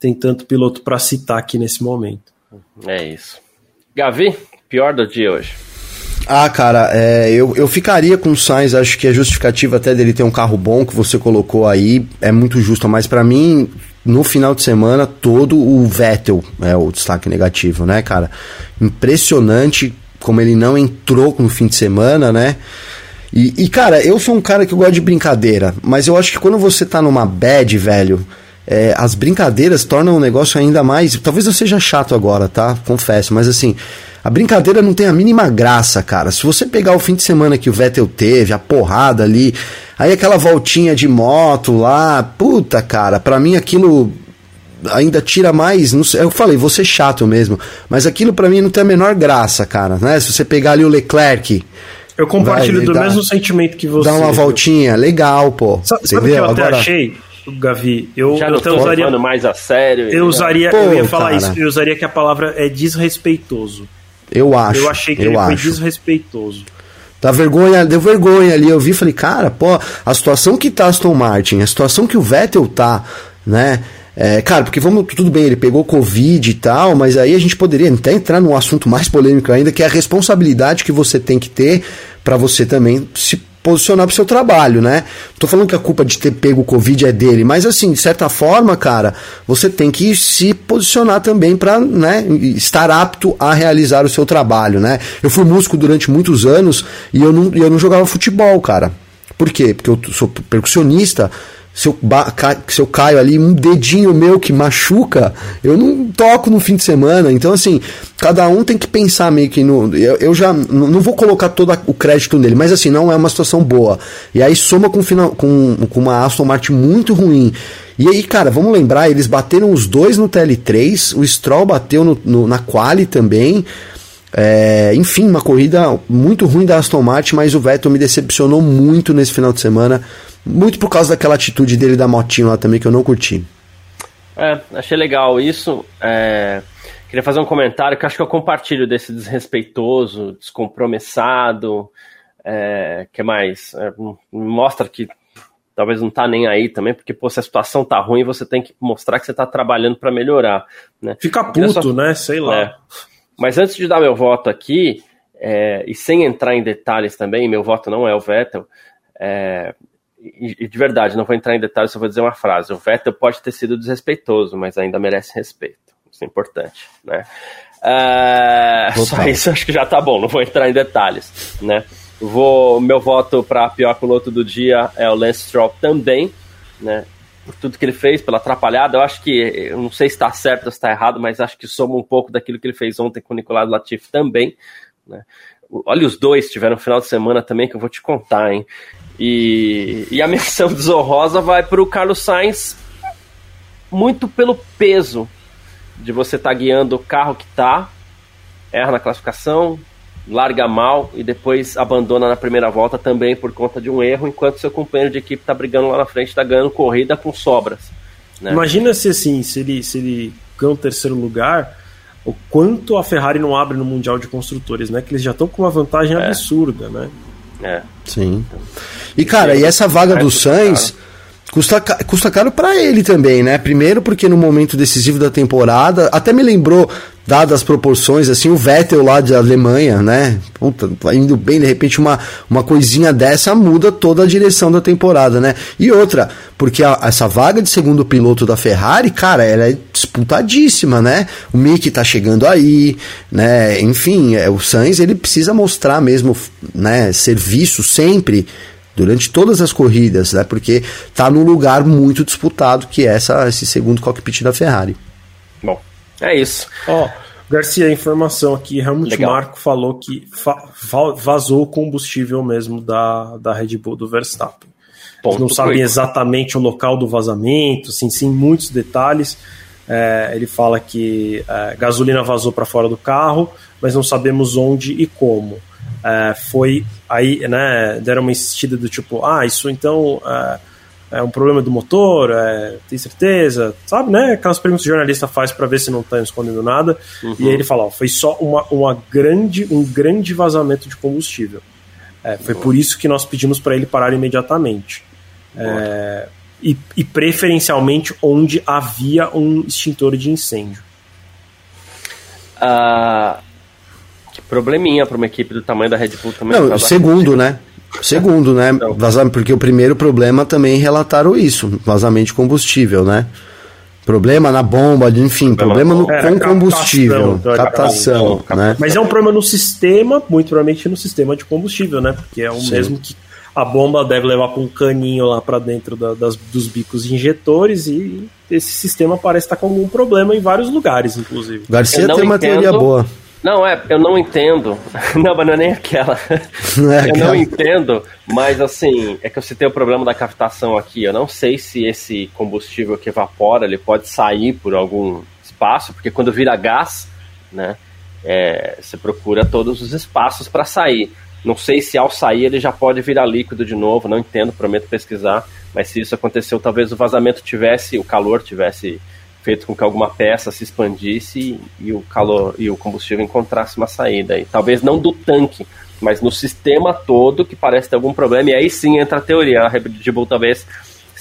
B: tem tanto piloto para citar aqui nesse momento.
A: É isso. Gavi, Pior do dia hoje.
C: Ah, cara, é, eu, eu ficaria com o Sainz, acho que é justificativo até dele ter um carro bom que você colocou aí, é muito justo, mas para mim, no final de semana, todo o Vettel é o destaque negativo, né, cara? Impressionante como ele não entrou no fim de semana, né? E, e, cara, eu sou um cara que gosta de brincadeira, mas eu acho que quando você tá numa bad, velho, é, as brincadeiras tornam o negócio ainda mais. Talvez eu seja chato agora, tá? Confesso, mas assim, a brincadeira não tem a mínima graça, cara. Se você pegar o fim de semana que o Vettel teve, a porrada ali, aí aquela voltinha de moto lá, puta, cara, pra mim aquilo ainda tira mais. Sei, eu falei, vou ser chato mesmo, mas aquilo para mim não tem a menor graça, cara, né? Se você pegar ali o Leclerc.
B: Eu compartilho vai, do dá, mesmo sentimento que você.
C: Dá uma voltinha, legal, pô.
B: Sabe, sabe o que eu Agora... até achei? Gavi, eu
A: já não
B: então
A: usaria mais a sério.
B: Eu usaria, Pô, eu ia falar cara. isso, eu usaria que a palavra é desrespeitoso.
C: Eu acho.
B: Eu achei que
C: eu
B: ele
C: acho.
B: foi desrespeitoso.
C: Dá vergonha, deu vergonha ali. Eu vi falei, cara, pô, a situação que tá Aston Martin, a situação que o Vettel tá, né? É, cara, porque vamos, tudo bem, ele pegou Covid e tal, mas aí a gente poderia até entrar num assunto mais polêmico ainda, que é a responsabilidade que você tem que ter para você também se posicionar pro seu trabalho, né? Tô falando que a culpa de ter pego o Covid é dele, mas assim, de certa forma, cara, você tem que se posicionar também para, né, estar apto a realizar o seu trabalho, né? Eu fui músico durante muitos anos e eu não, eu não jogava futebol, cara. Por quê? Porque eu sou percussionista, se eu, se eu caio ali, um dedinho meu que machuca, eu não toco no fim de semana. Então, assim, cada um tem que pensar meio que no. Eu, eu já não vou colocar todo o crédito nele, mas assim, não é uma situação boa. E aí soma com, com, com uma Aston Martin muito ruim. E aí, cara, vamos lembrar, eles bateram os dois no TL3, o Stroll bateu no, no na Quali também. É, enfim, uma corrida muito ruim da Aston Martin, mas o Vettel me decepcionou muito nesse final de semana. Muito por causa daquela atitude dele da motinho lá também que eu não curti.
A: É, achei legal isso. É, queria fazer um comentário que acho que eu compartilho desse desrespeitoso, descompromissado. É, que mais? É, mostra que talvez não tá nem aí também, porque pô, se a situação tá ruim, você tem que mostrar que você tá trabalhando para melhorar. Né?
B: Fica puto, só... né? Sei lá. É.
A: Mas antes de dar meu voto aqui, é, e sem entrar em detalhes também, meu voto não é o Vettel, é, e, de verdade, não vou entrar em detalhes, só vou dizer uma frase. O Vettel pode ter sido desrespeitoso, mas ainda merece respeito. Isso é importante, né? Uh, só isso acho que já tá bom, não vou entrar em detalhes, né? Vou, meu voto para pior piloto do dia é o Lance Stroll também, né? Por tudo que ele fez, pela atrapalhada, eu acho que, eu não sei se está certo ou se está errado, mas acho que soma um pouco daquilo que ele fez ontem com o Nicolás Latifi também, né? Olha, os dois tiveram um final de semana também que eu vou te contar, hein? E, e a menção desonrosa vai para o Carlos Sainz, muito pelo peso de você estar tá guiando o carro que tá, erra na classificação, larga mal e depois abandona na primeira volta também por conta de um erro, enquanto seu companheiro de equipe está brigando lá na frente, está ganhando corrida com sobras.
B: Né? Imagina se assim, se ele, se ele ganha o terceiro lugar, o quanto a Ferrari não abre no Mundial de Construtores, né? Que eles já estão com uma vantagem é. absurda, né?
C: É. Sim. E cara, e essa vaga do Sainz custa, custa caro para ele também, né? Primeiro porque no momento decisivo da temporada, até me lembrou dadas as proporções, assim, o Vettel lá de Alemanha, né? Puta, indo bem, de repente uma, uma coisinha dessa muda toda a direção da temporada, né? E outra, porque a, essa vaga de segundo piloto da Ferrari, cara, ela é disputadíssima, né? O Mick tá chegando aí, né? Enfim, é, o Sainz, ele precisa mostrar mesmo, né, serviço sempre durante todas as corridas, né? Porque tá num lugar muito disputado que é essa, esse segundo cockpit da Ferrari.
A: Bom, é isso.
B: Ó, oh, Garcia, informação aqui, Helmut Legal. Marko falou que vazou o combustível mesmo da, da Red Bull do Verstappen. Ponto não sabem exatamente o local do vazamento, assim, sim, muitos detalhes. É, ele fala que é, gasolina vazou para fora do carro, mas não sabemos onde e como. É, foi aí, né, deram uma insistida do tipo, ah, isso então é, é um problema do motor, é, tem certeza, sabe, né? Aquelas perguntas que o jornalista faz para ver se não está escondendo nada. Uhum. E aí ele fala, ó, foi só uma, uma grande, um grande vazamento de combustível. É, foi uhum. por isso que nós pedimos para ele parar imediatamente. É, e, e, preferencialmente onde havia um extintor de incêndio.
A: Uh, probleminha para uma equipe do tamanho da Red Bull também.
C: Não, segundo, né? Segundo, né? Vazamento, porque o primeiro problema também relataram isso, vazamento de combustível, né? Problema na bomba, enfim, problema, no, é, com combustível, captação, captação, captação né?
B: Mas é um problema no sistema, muito provavelmente no sistema de combustível, né? Porque é o Sim. mesmo que a bomba deve levar com um caninho lá para dentro da, das, dos bicos injetores e esse sistema parece estar com algum problema em vários lugares, inclusive.
C: Garcia tem uma entendo... teoria boa.
A: Não, é, eu não entendo. Não, mas não é nem aquela. Não é eu aquela. não entendo, mas assim, é que eu citei o problema da captação aqui. Eu não sei se esse combustível que evapora, ele pode sair por algum espaço, porque quando vira gás, né, é, você procura todos os espaços para sair. Não sei se ao sair ele já pode virar líquido de novo, não entendo, prometo pesquisar, mas se isso aconteceu, talvez o vazamento tivesse, o calor tivesse feito com que alguma peça se expandisse e o calor e o combustível encontrasse uma saída. E talvez não do tanque, mas no sistema todo que parece ter algum problema. E aí sim entra a teoria. A Red Bull talvez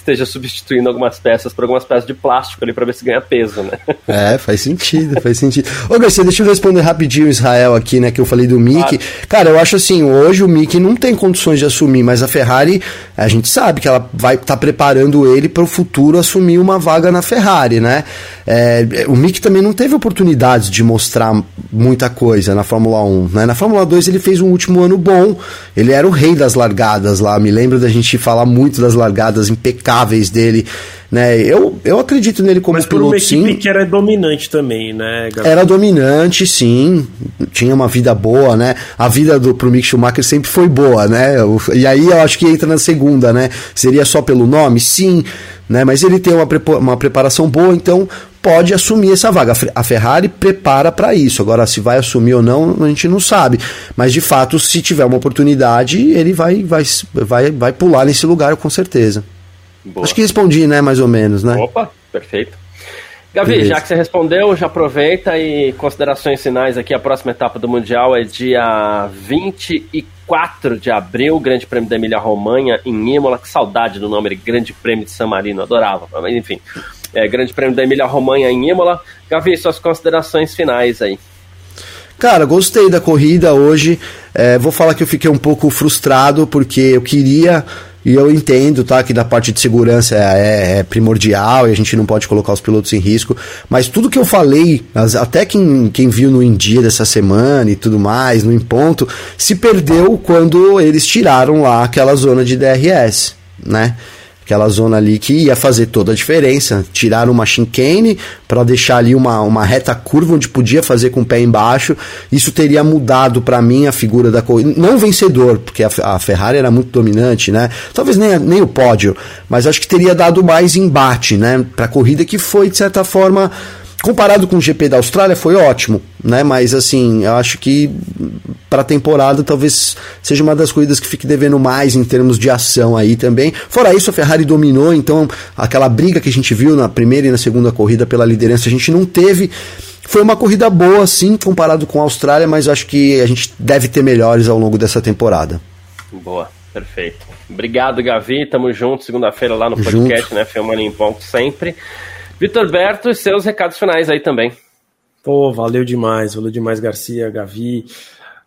A: esteja substituindo algumas peças por algumas peças de plástico ali para ver se ganha peso, né?
C: É, faz sentido, faz sentido. Ô Garcia, deixa eu responder rapidinho o Israel aqui, né, que eu falei do Mickey. Claro. Cara, eu acho assim, hoje o Mickey não tem condições de assumir, mas a Ferrari, a gente sabe que ela vai estar tá preparando ele para o futuro assumir uma vaga na Ferrari, né? É, o Mickey também não teve oportunidades de mostrar muita coisa na Fórmula 1, né? Na Fórmula 2 ele fez um último ano bom, ele era o rei das largadas lá, me lembro da gente falar muito das largadas impecáveis dele. Né? Eu, eu acredito nele como Mas piloto, uma equipe sim.
B: que era dominante também, né,
C: Gabriel? Era dominante, sim. Tinha uma vida boa, né? A vida do, pro Mick Schumacher sempre foi boa, né? E aí eu acho que entra na segunda, né? Seria só pelo nome? Sim. Né? Mas ele tem uma, uma preparação boa, então pode assumir essa vaga. A Ferrari prepara para isso. Agora, se vai assumir ou não, a gente não sabe. Mas de fato, se tiver uma oportunidade, ele vai, vai, vai, vai pular nesse lugar com certeza. Boa. Acho que respondi, né, mais ou menos, né?
A: Opa, perfeito. Gavi, Beleza. já que você respondeu, já aproveita e considerações finais aqui. A próxima etapa do Mundial é dia 24 de abril, Grande Prêmio da Emília Romanha em Imola. Que saudade do nome, Grande Prêmio de San Marino, adorava. Mas enfim, é, Grande Prêmio da Emília Romanha em Imola. Gavi, suas considerações finais aí.
C: Cara, gostei da corrida hoje. É, vou falar que eu fiquei um pouco frustrado porque eu queria e eu entendo, tá, que da parte de segurança é, é, primordial e a gente não pode colocar os pilotos em risco, mas tudo que eu falei, até quem, quem viu no India dessa semana e tudo mais, no Em Ponto, se perdeu quando eles tiraram lá aquela zona de DRS, né? Aquela zona ali que ia fazer toda a diferença. Tiraram uma chicane para deixar ali uma, uma reta curva onde podia fazer com o pé embaixo. Isso teria mudado para mim a figura da corrida. Não vencedor, porque a, a, Ferrari era muito dominante, né? Talvez nem, nem o pódio, mas acho que teria dado mais embate, né? Para a corrida que foi, de certa forma, comparado com o GP da Austrália, foi ótimo, né? Mas assim, eu acho que para a temporada talvez seja uma das corridas que fique devendo mais em termos de ação aí também. Fora isso, a Ferrari dominou, então aquela briga que a gente viu na primeira e na segunda corrida pela liderança a gente não teve. Foi uma corrida boa, sim, comparado com a Austrália, mas acho que a gente deve ter melhores ao longo dessa temporada.
A: Boa, perfeito. Obrigado, Gavi. Tamo junto segunda-feira lá no podcast, junto. né? Filmando em ponto sempre. Vitor Berto, seus recados finais aí também.
B: Pô, valeu demais, valeu demais, Garcia, Gavi.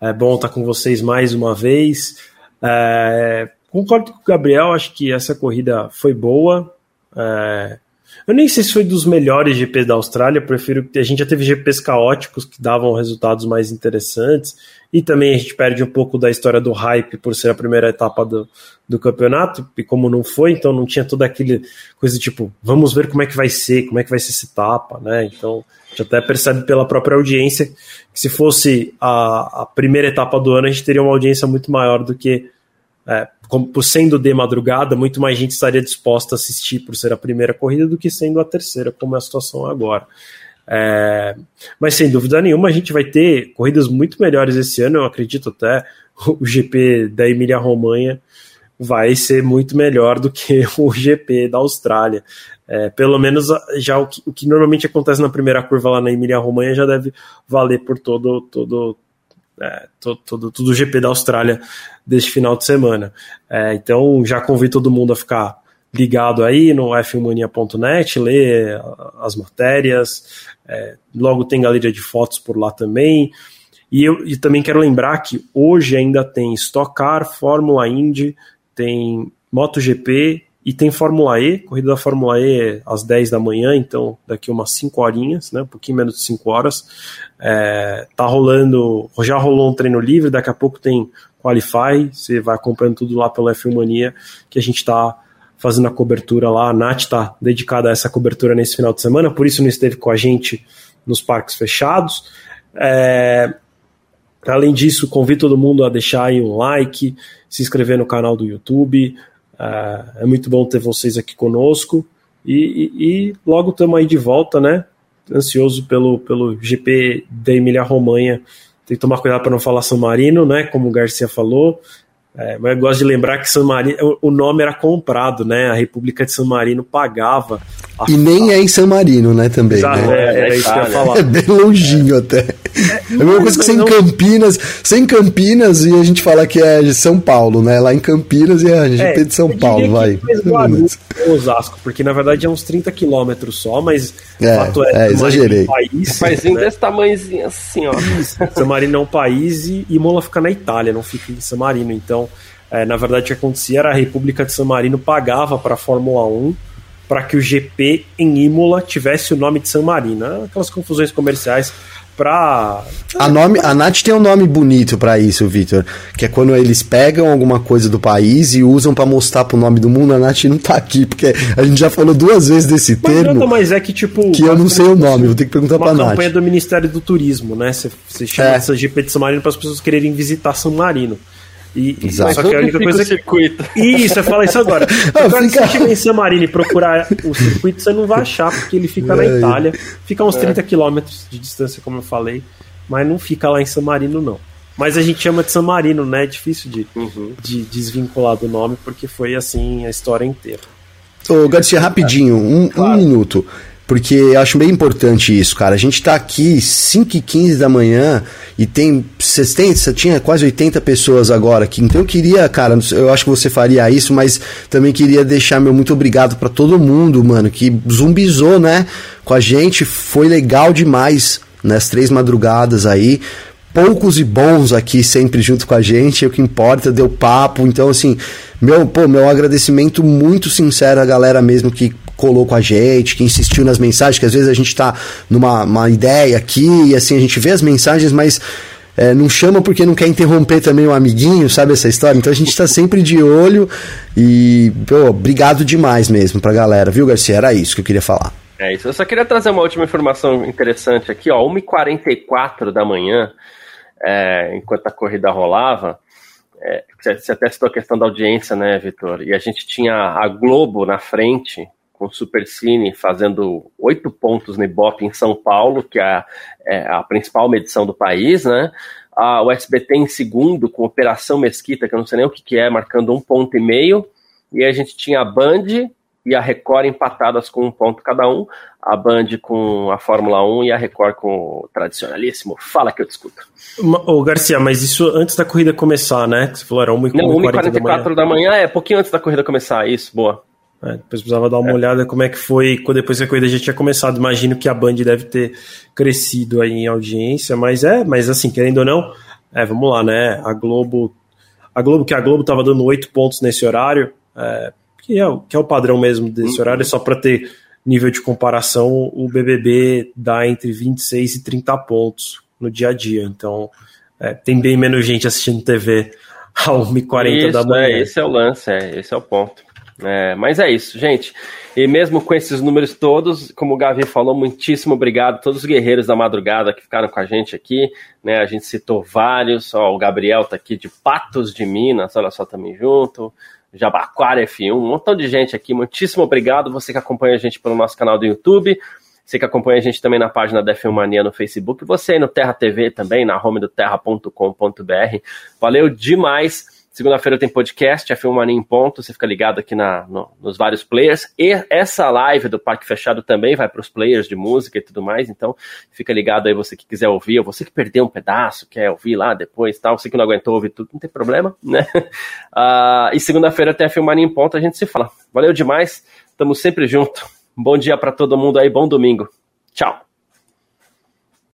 B: É bom estar com vocês mais uma vez. É, concordo com o Gabriel, acho que essa corrida foi boa. É, eu nem sei se foi dos melhores GPs da Austrália, prefiro que a gente já teve GPs caóticos que davam resultados mais interessantes, e também a gente perde um pouco da história do hype por ser a primeira etapa do, do campeonato, e como não foi, então não tinha toda aquele coisa tipo, vamos ver como é que vai ser, como é que vai ser essa etapa, né? Então, a gente até percebe pela própria audiência que se fosse a, a primeira etapa do ano, a gente teria uma audiência muito maior do que é, como, sendo de madrugada, muito mais gente estaria disposta a assistir por ser a primeira corrida do que sendo a terceira, como é a situação agora. É, mas sem dúvida nenhuma, a gente vai ter corridas muito melhores esse ano. Eu acredito até o GP da Emília-Romanha vai ser muito melhor do que o GP da Austrália. É, pelo menos já o que, o que, normalmente acontece na primeira curva lá na Emília-Romanha já deve valer por todo, todo, é, todo, todo, todo o GP da Austrália deste final de semana. É, então já convido todo mundo a ficar ligado aí no fmania.net, ler as matérias, é, logo tem galeria de fotos por lá também. E eu e também quero lembrar que hoje ainda tem Stock Car, Fórmula Indy, tem MotoGP E tem Fórmula E, corrida da Fórmula E às 10 da manhã, então daqui umas 5 horinhas, né, um pouquinho menos de 5 horas. É, tá rolando, já rolou um treino livre, daqui a pouco tem Qualify, você vai acompanhando tudo lá pelo F1 Mania, que a gente está fazendo a cobertura lá. A Nath está dedicada a essa cobertura nesse final de semana, por isso não esteve com a gente nos parques fechados. É, além disso, convido todo mundo a deixar aí um like, se inscrever no canal do YouTube. É, é muito bom ter vocês aqui conosco. E, e, e logo estamos aí de volta, né? Ansioso pelo, pelo GP da Emília Romanha tem que tomar cuidado para não falar São Marino, né? Como o Garcia falou. É, mas eu gosto de lembrar que San Marino, o nome era comprado, né? A República de San Marino pagava.
C: E nem é em San Marino, né? Também. Exato, né?
B: é, é, isso que eu ia falar.
C: É bem longinho é. até. É, a mesma coisa que sem não... Campinas, sem Campinas e a gente fala que é de São Paulo, né? Lá em Campinas e a gente é, de São Paulo, vai.
B: Osasco, porque na verdade é uns 30 quilômetros só, mas
C: é, fato é, é exagerei. É
A: um país, né? desse tamanhozinho assim, ó.
B: San Marino é um país e Imola fica na Itália, não fica em San Marino, então é, na verdade, o que acontecia era a República de San Marino pagava para a Fórmula 1 para que o GP em Imola tivesse o nome de San Marino. É aquelas confusões comerciais para
C: a nome a Nath tem um nome bonito para isso, Vitor, que é quando eles pegam alguma coisa do país e usam para mostrar pro nome do mundo. A Nath não tá aqui porque a gente já falou duas vezes desse mas termo. Não,
B: mas é que tipo
C: que eu não sei o nome, vou ter que perguntar para Nath. Uma
B: campanha do Ministério do Turismo, né? Você chama é. essa GP de San Marino para as pessoas quererem visitar San Marino.
A: E, Exato. Só que a única coisa
B: o circuito. Isso, eu falo isso agora. Ah, fica... Se você chegar em San Marino e procurar o circuito, você não vai achar, porque ele fica na Itália. Fica a uns é. 30 quilômetros de distância, como eu falei. Mas não fica lá em San Marino, não. Mas a gente chama de San Marino, né? É difícil de, uhum. de desvincular do nome, porque foi assim a história inteira.
C: Ô, Garcia, rapidinho, um, claro. um minuto porque eu acho bem importante isso, cara. A gente tá aqui 5 e 15 da manhã e tem 60, tinha quase 80 pessoas agora aqui. Então eu queria, cara, eu acho que você faria isso, mas também queria deixar meu muito obrigado para todo mundo, mano, que zumbizou, né, com a gente. Foi legal demais nas três madrugadas aí poucos e bons aqui sempre junto com a gente, é o que importa, deu papo. Então, assim, meu, pô, meu agradecimento muito sincero à galera mesmo que colou com a gente, que insistiu nas mensagens, que às vezes a gente tá numa uma ideia aqui e assim a gente vê as mensagens, mas é, não chama porque não quer interromper também o amiguinho, sabe essa história? Então a gente está sempre de olho e, pô, obrigado demais mesmo pra galera, viu, Garcia? Era isso que eu queria falar.
A: É isso. Eu só queria trazer uma última informação interessante aqui, ó. 1h44 da manhã, é, enquanto a corrida rolava, é, você até citou a questão da audiência, né, Vitor? E a gente tinha a Globo na frente, com o Supercine fazendo oito pontos no Ibope em São Paulo, que é, é a principal medição do país, né? A, o SBT em segundo, com Operação Mesquita, que eu não sei nem o que, que é, marcando um ponto e meio. E a gente tinha a Band e a Record empatadas com um ponto cada um. A Band com a Fórmula 1 e a Record com o tradicionalíssimo. Fala que eu discuto.
B: Ô, Garcia, mas isso antes da corrida começar, né? Você falou, era 1h44
A: Não, 1h44 da manhã. É, pouquinho antes da corrida começar, isso, boa.
B: É, depois precisava dar uma é. olhada como é que foi depois que a corrida já tinha começado. Imagino que a Band deve ter crescido aí em audiência, mas é, mas assim, querendo ou não, é, vamos lá, né? A Globo, a Globo que a Globo estava dando oito pontos nesse horário, é, que, é, que é o padrão mesmo desse uhum. horário, só para ter nível de comparação, o BBB dá entre 26 e 30 pontos no dia a dia. Então, é, tem bem menos gente assistindo TV a 1h40 da manhã.
A: É, esse é o lance, é, esse é o ponto. É, mas é isso, gente. E mesmo com esses números todos, como o Gavi falou, muitíssimo obrigado a todos os guerreiros da madrugada que ficaram com a gente aqui. Né? A gente citou vários, ó, o Gabriel tá aqui de Patos de Minas, olha só também junto. Jabaquara F1, um montão de gente aqui. Muitíssimo obrigado. Você que acompanha a gente pelo nosso canal do YouTube. Você que acompanha a gente também na página da F1 Mania no Facebook. Você aí no Terra TV também, na home do terra.com.br. Valeu demais. Segunda-feira tem podcast, F1 Mania em ponto, você fica ligado aqui na, no, nos vários players. E essa live do Parque Fechado também vai para os players de música e tudo mais, então fica ligado aí você que quiser ouvir, ou você que perdeu um pedaço, quer ouvir lá depois tal, você que não aguentou ouvir tudo, não tem problema, né? Uh, e segunda-feira tem F1 Mania em ponto, a gente se fala. Valeu demais, estamos sempre junto. Bom dia para todo mundo aí, bom domingo. Tchau.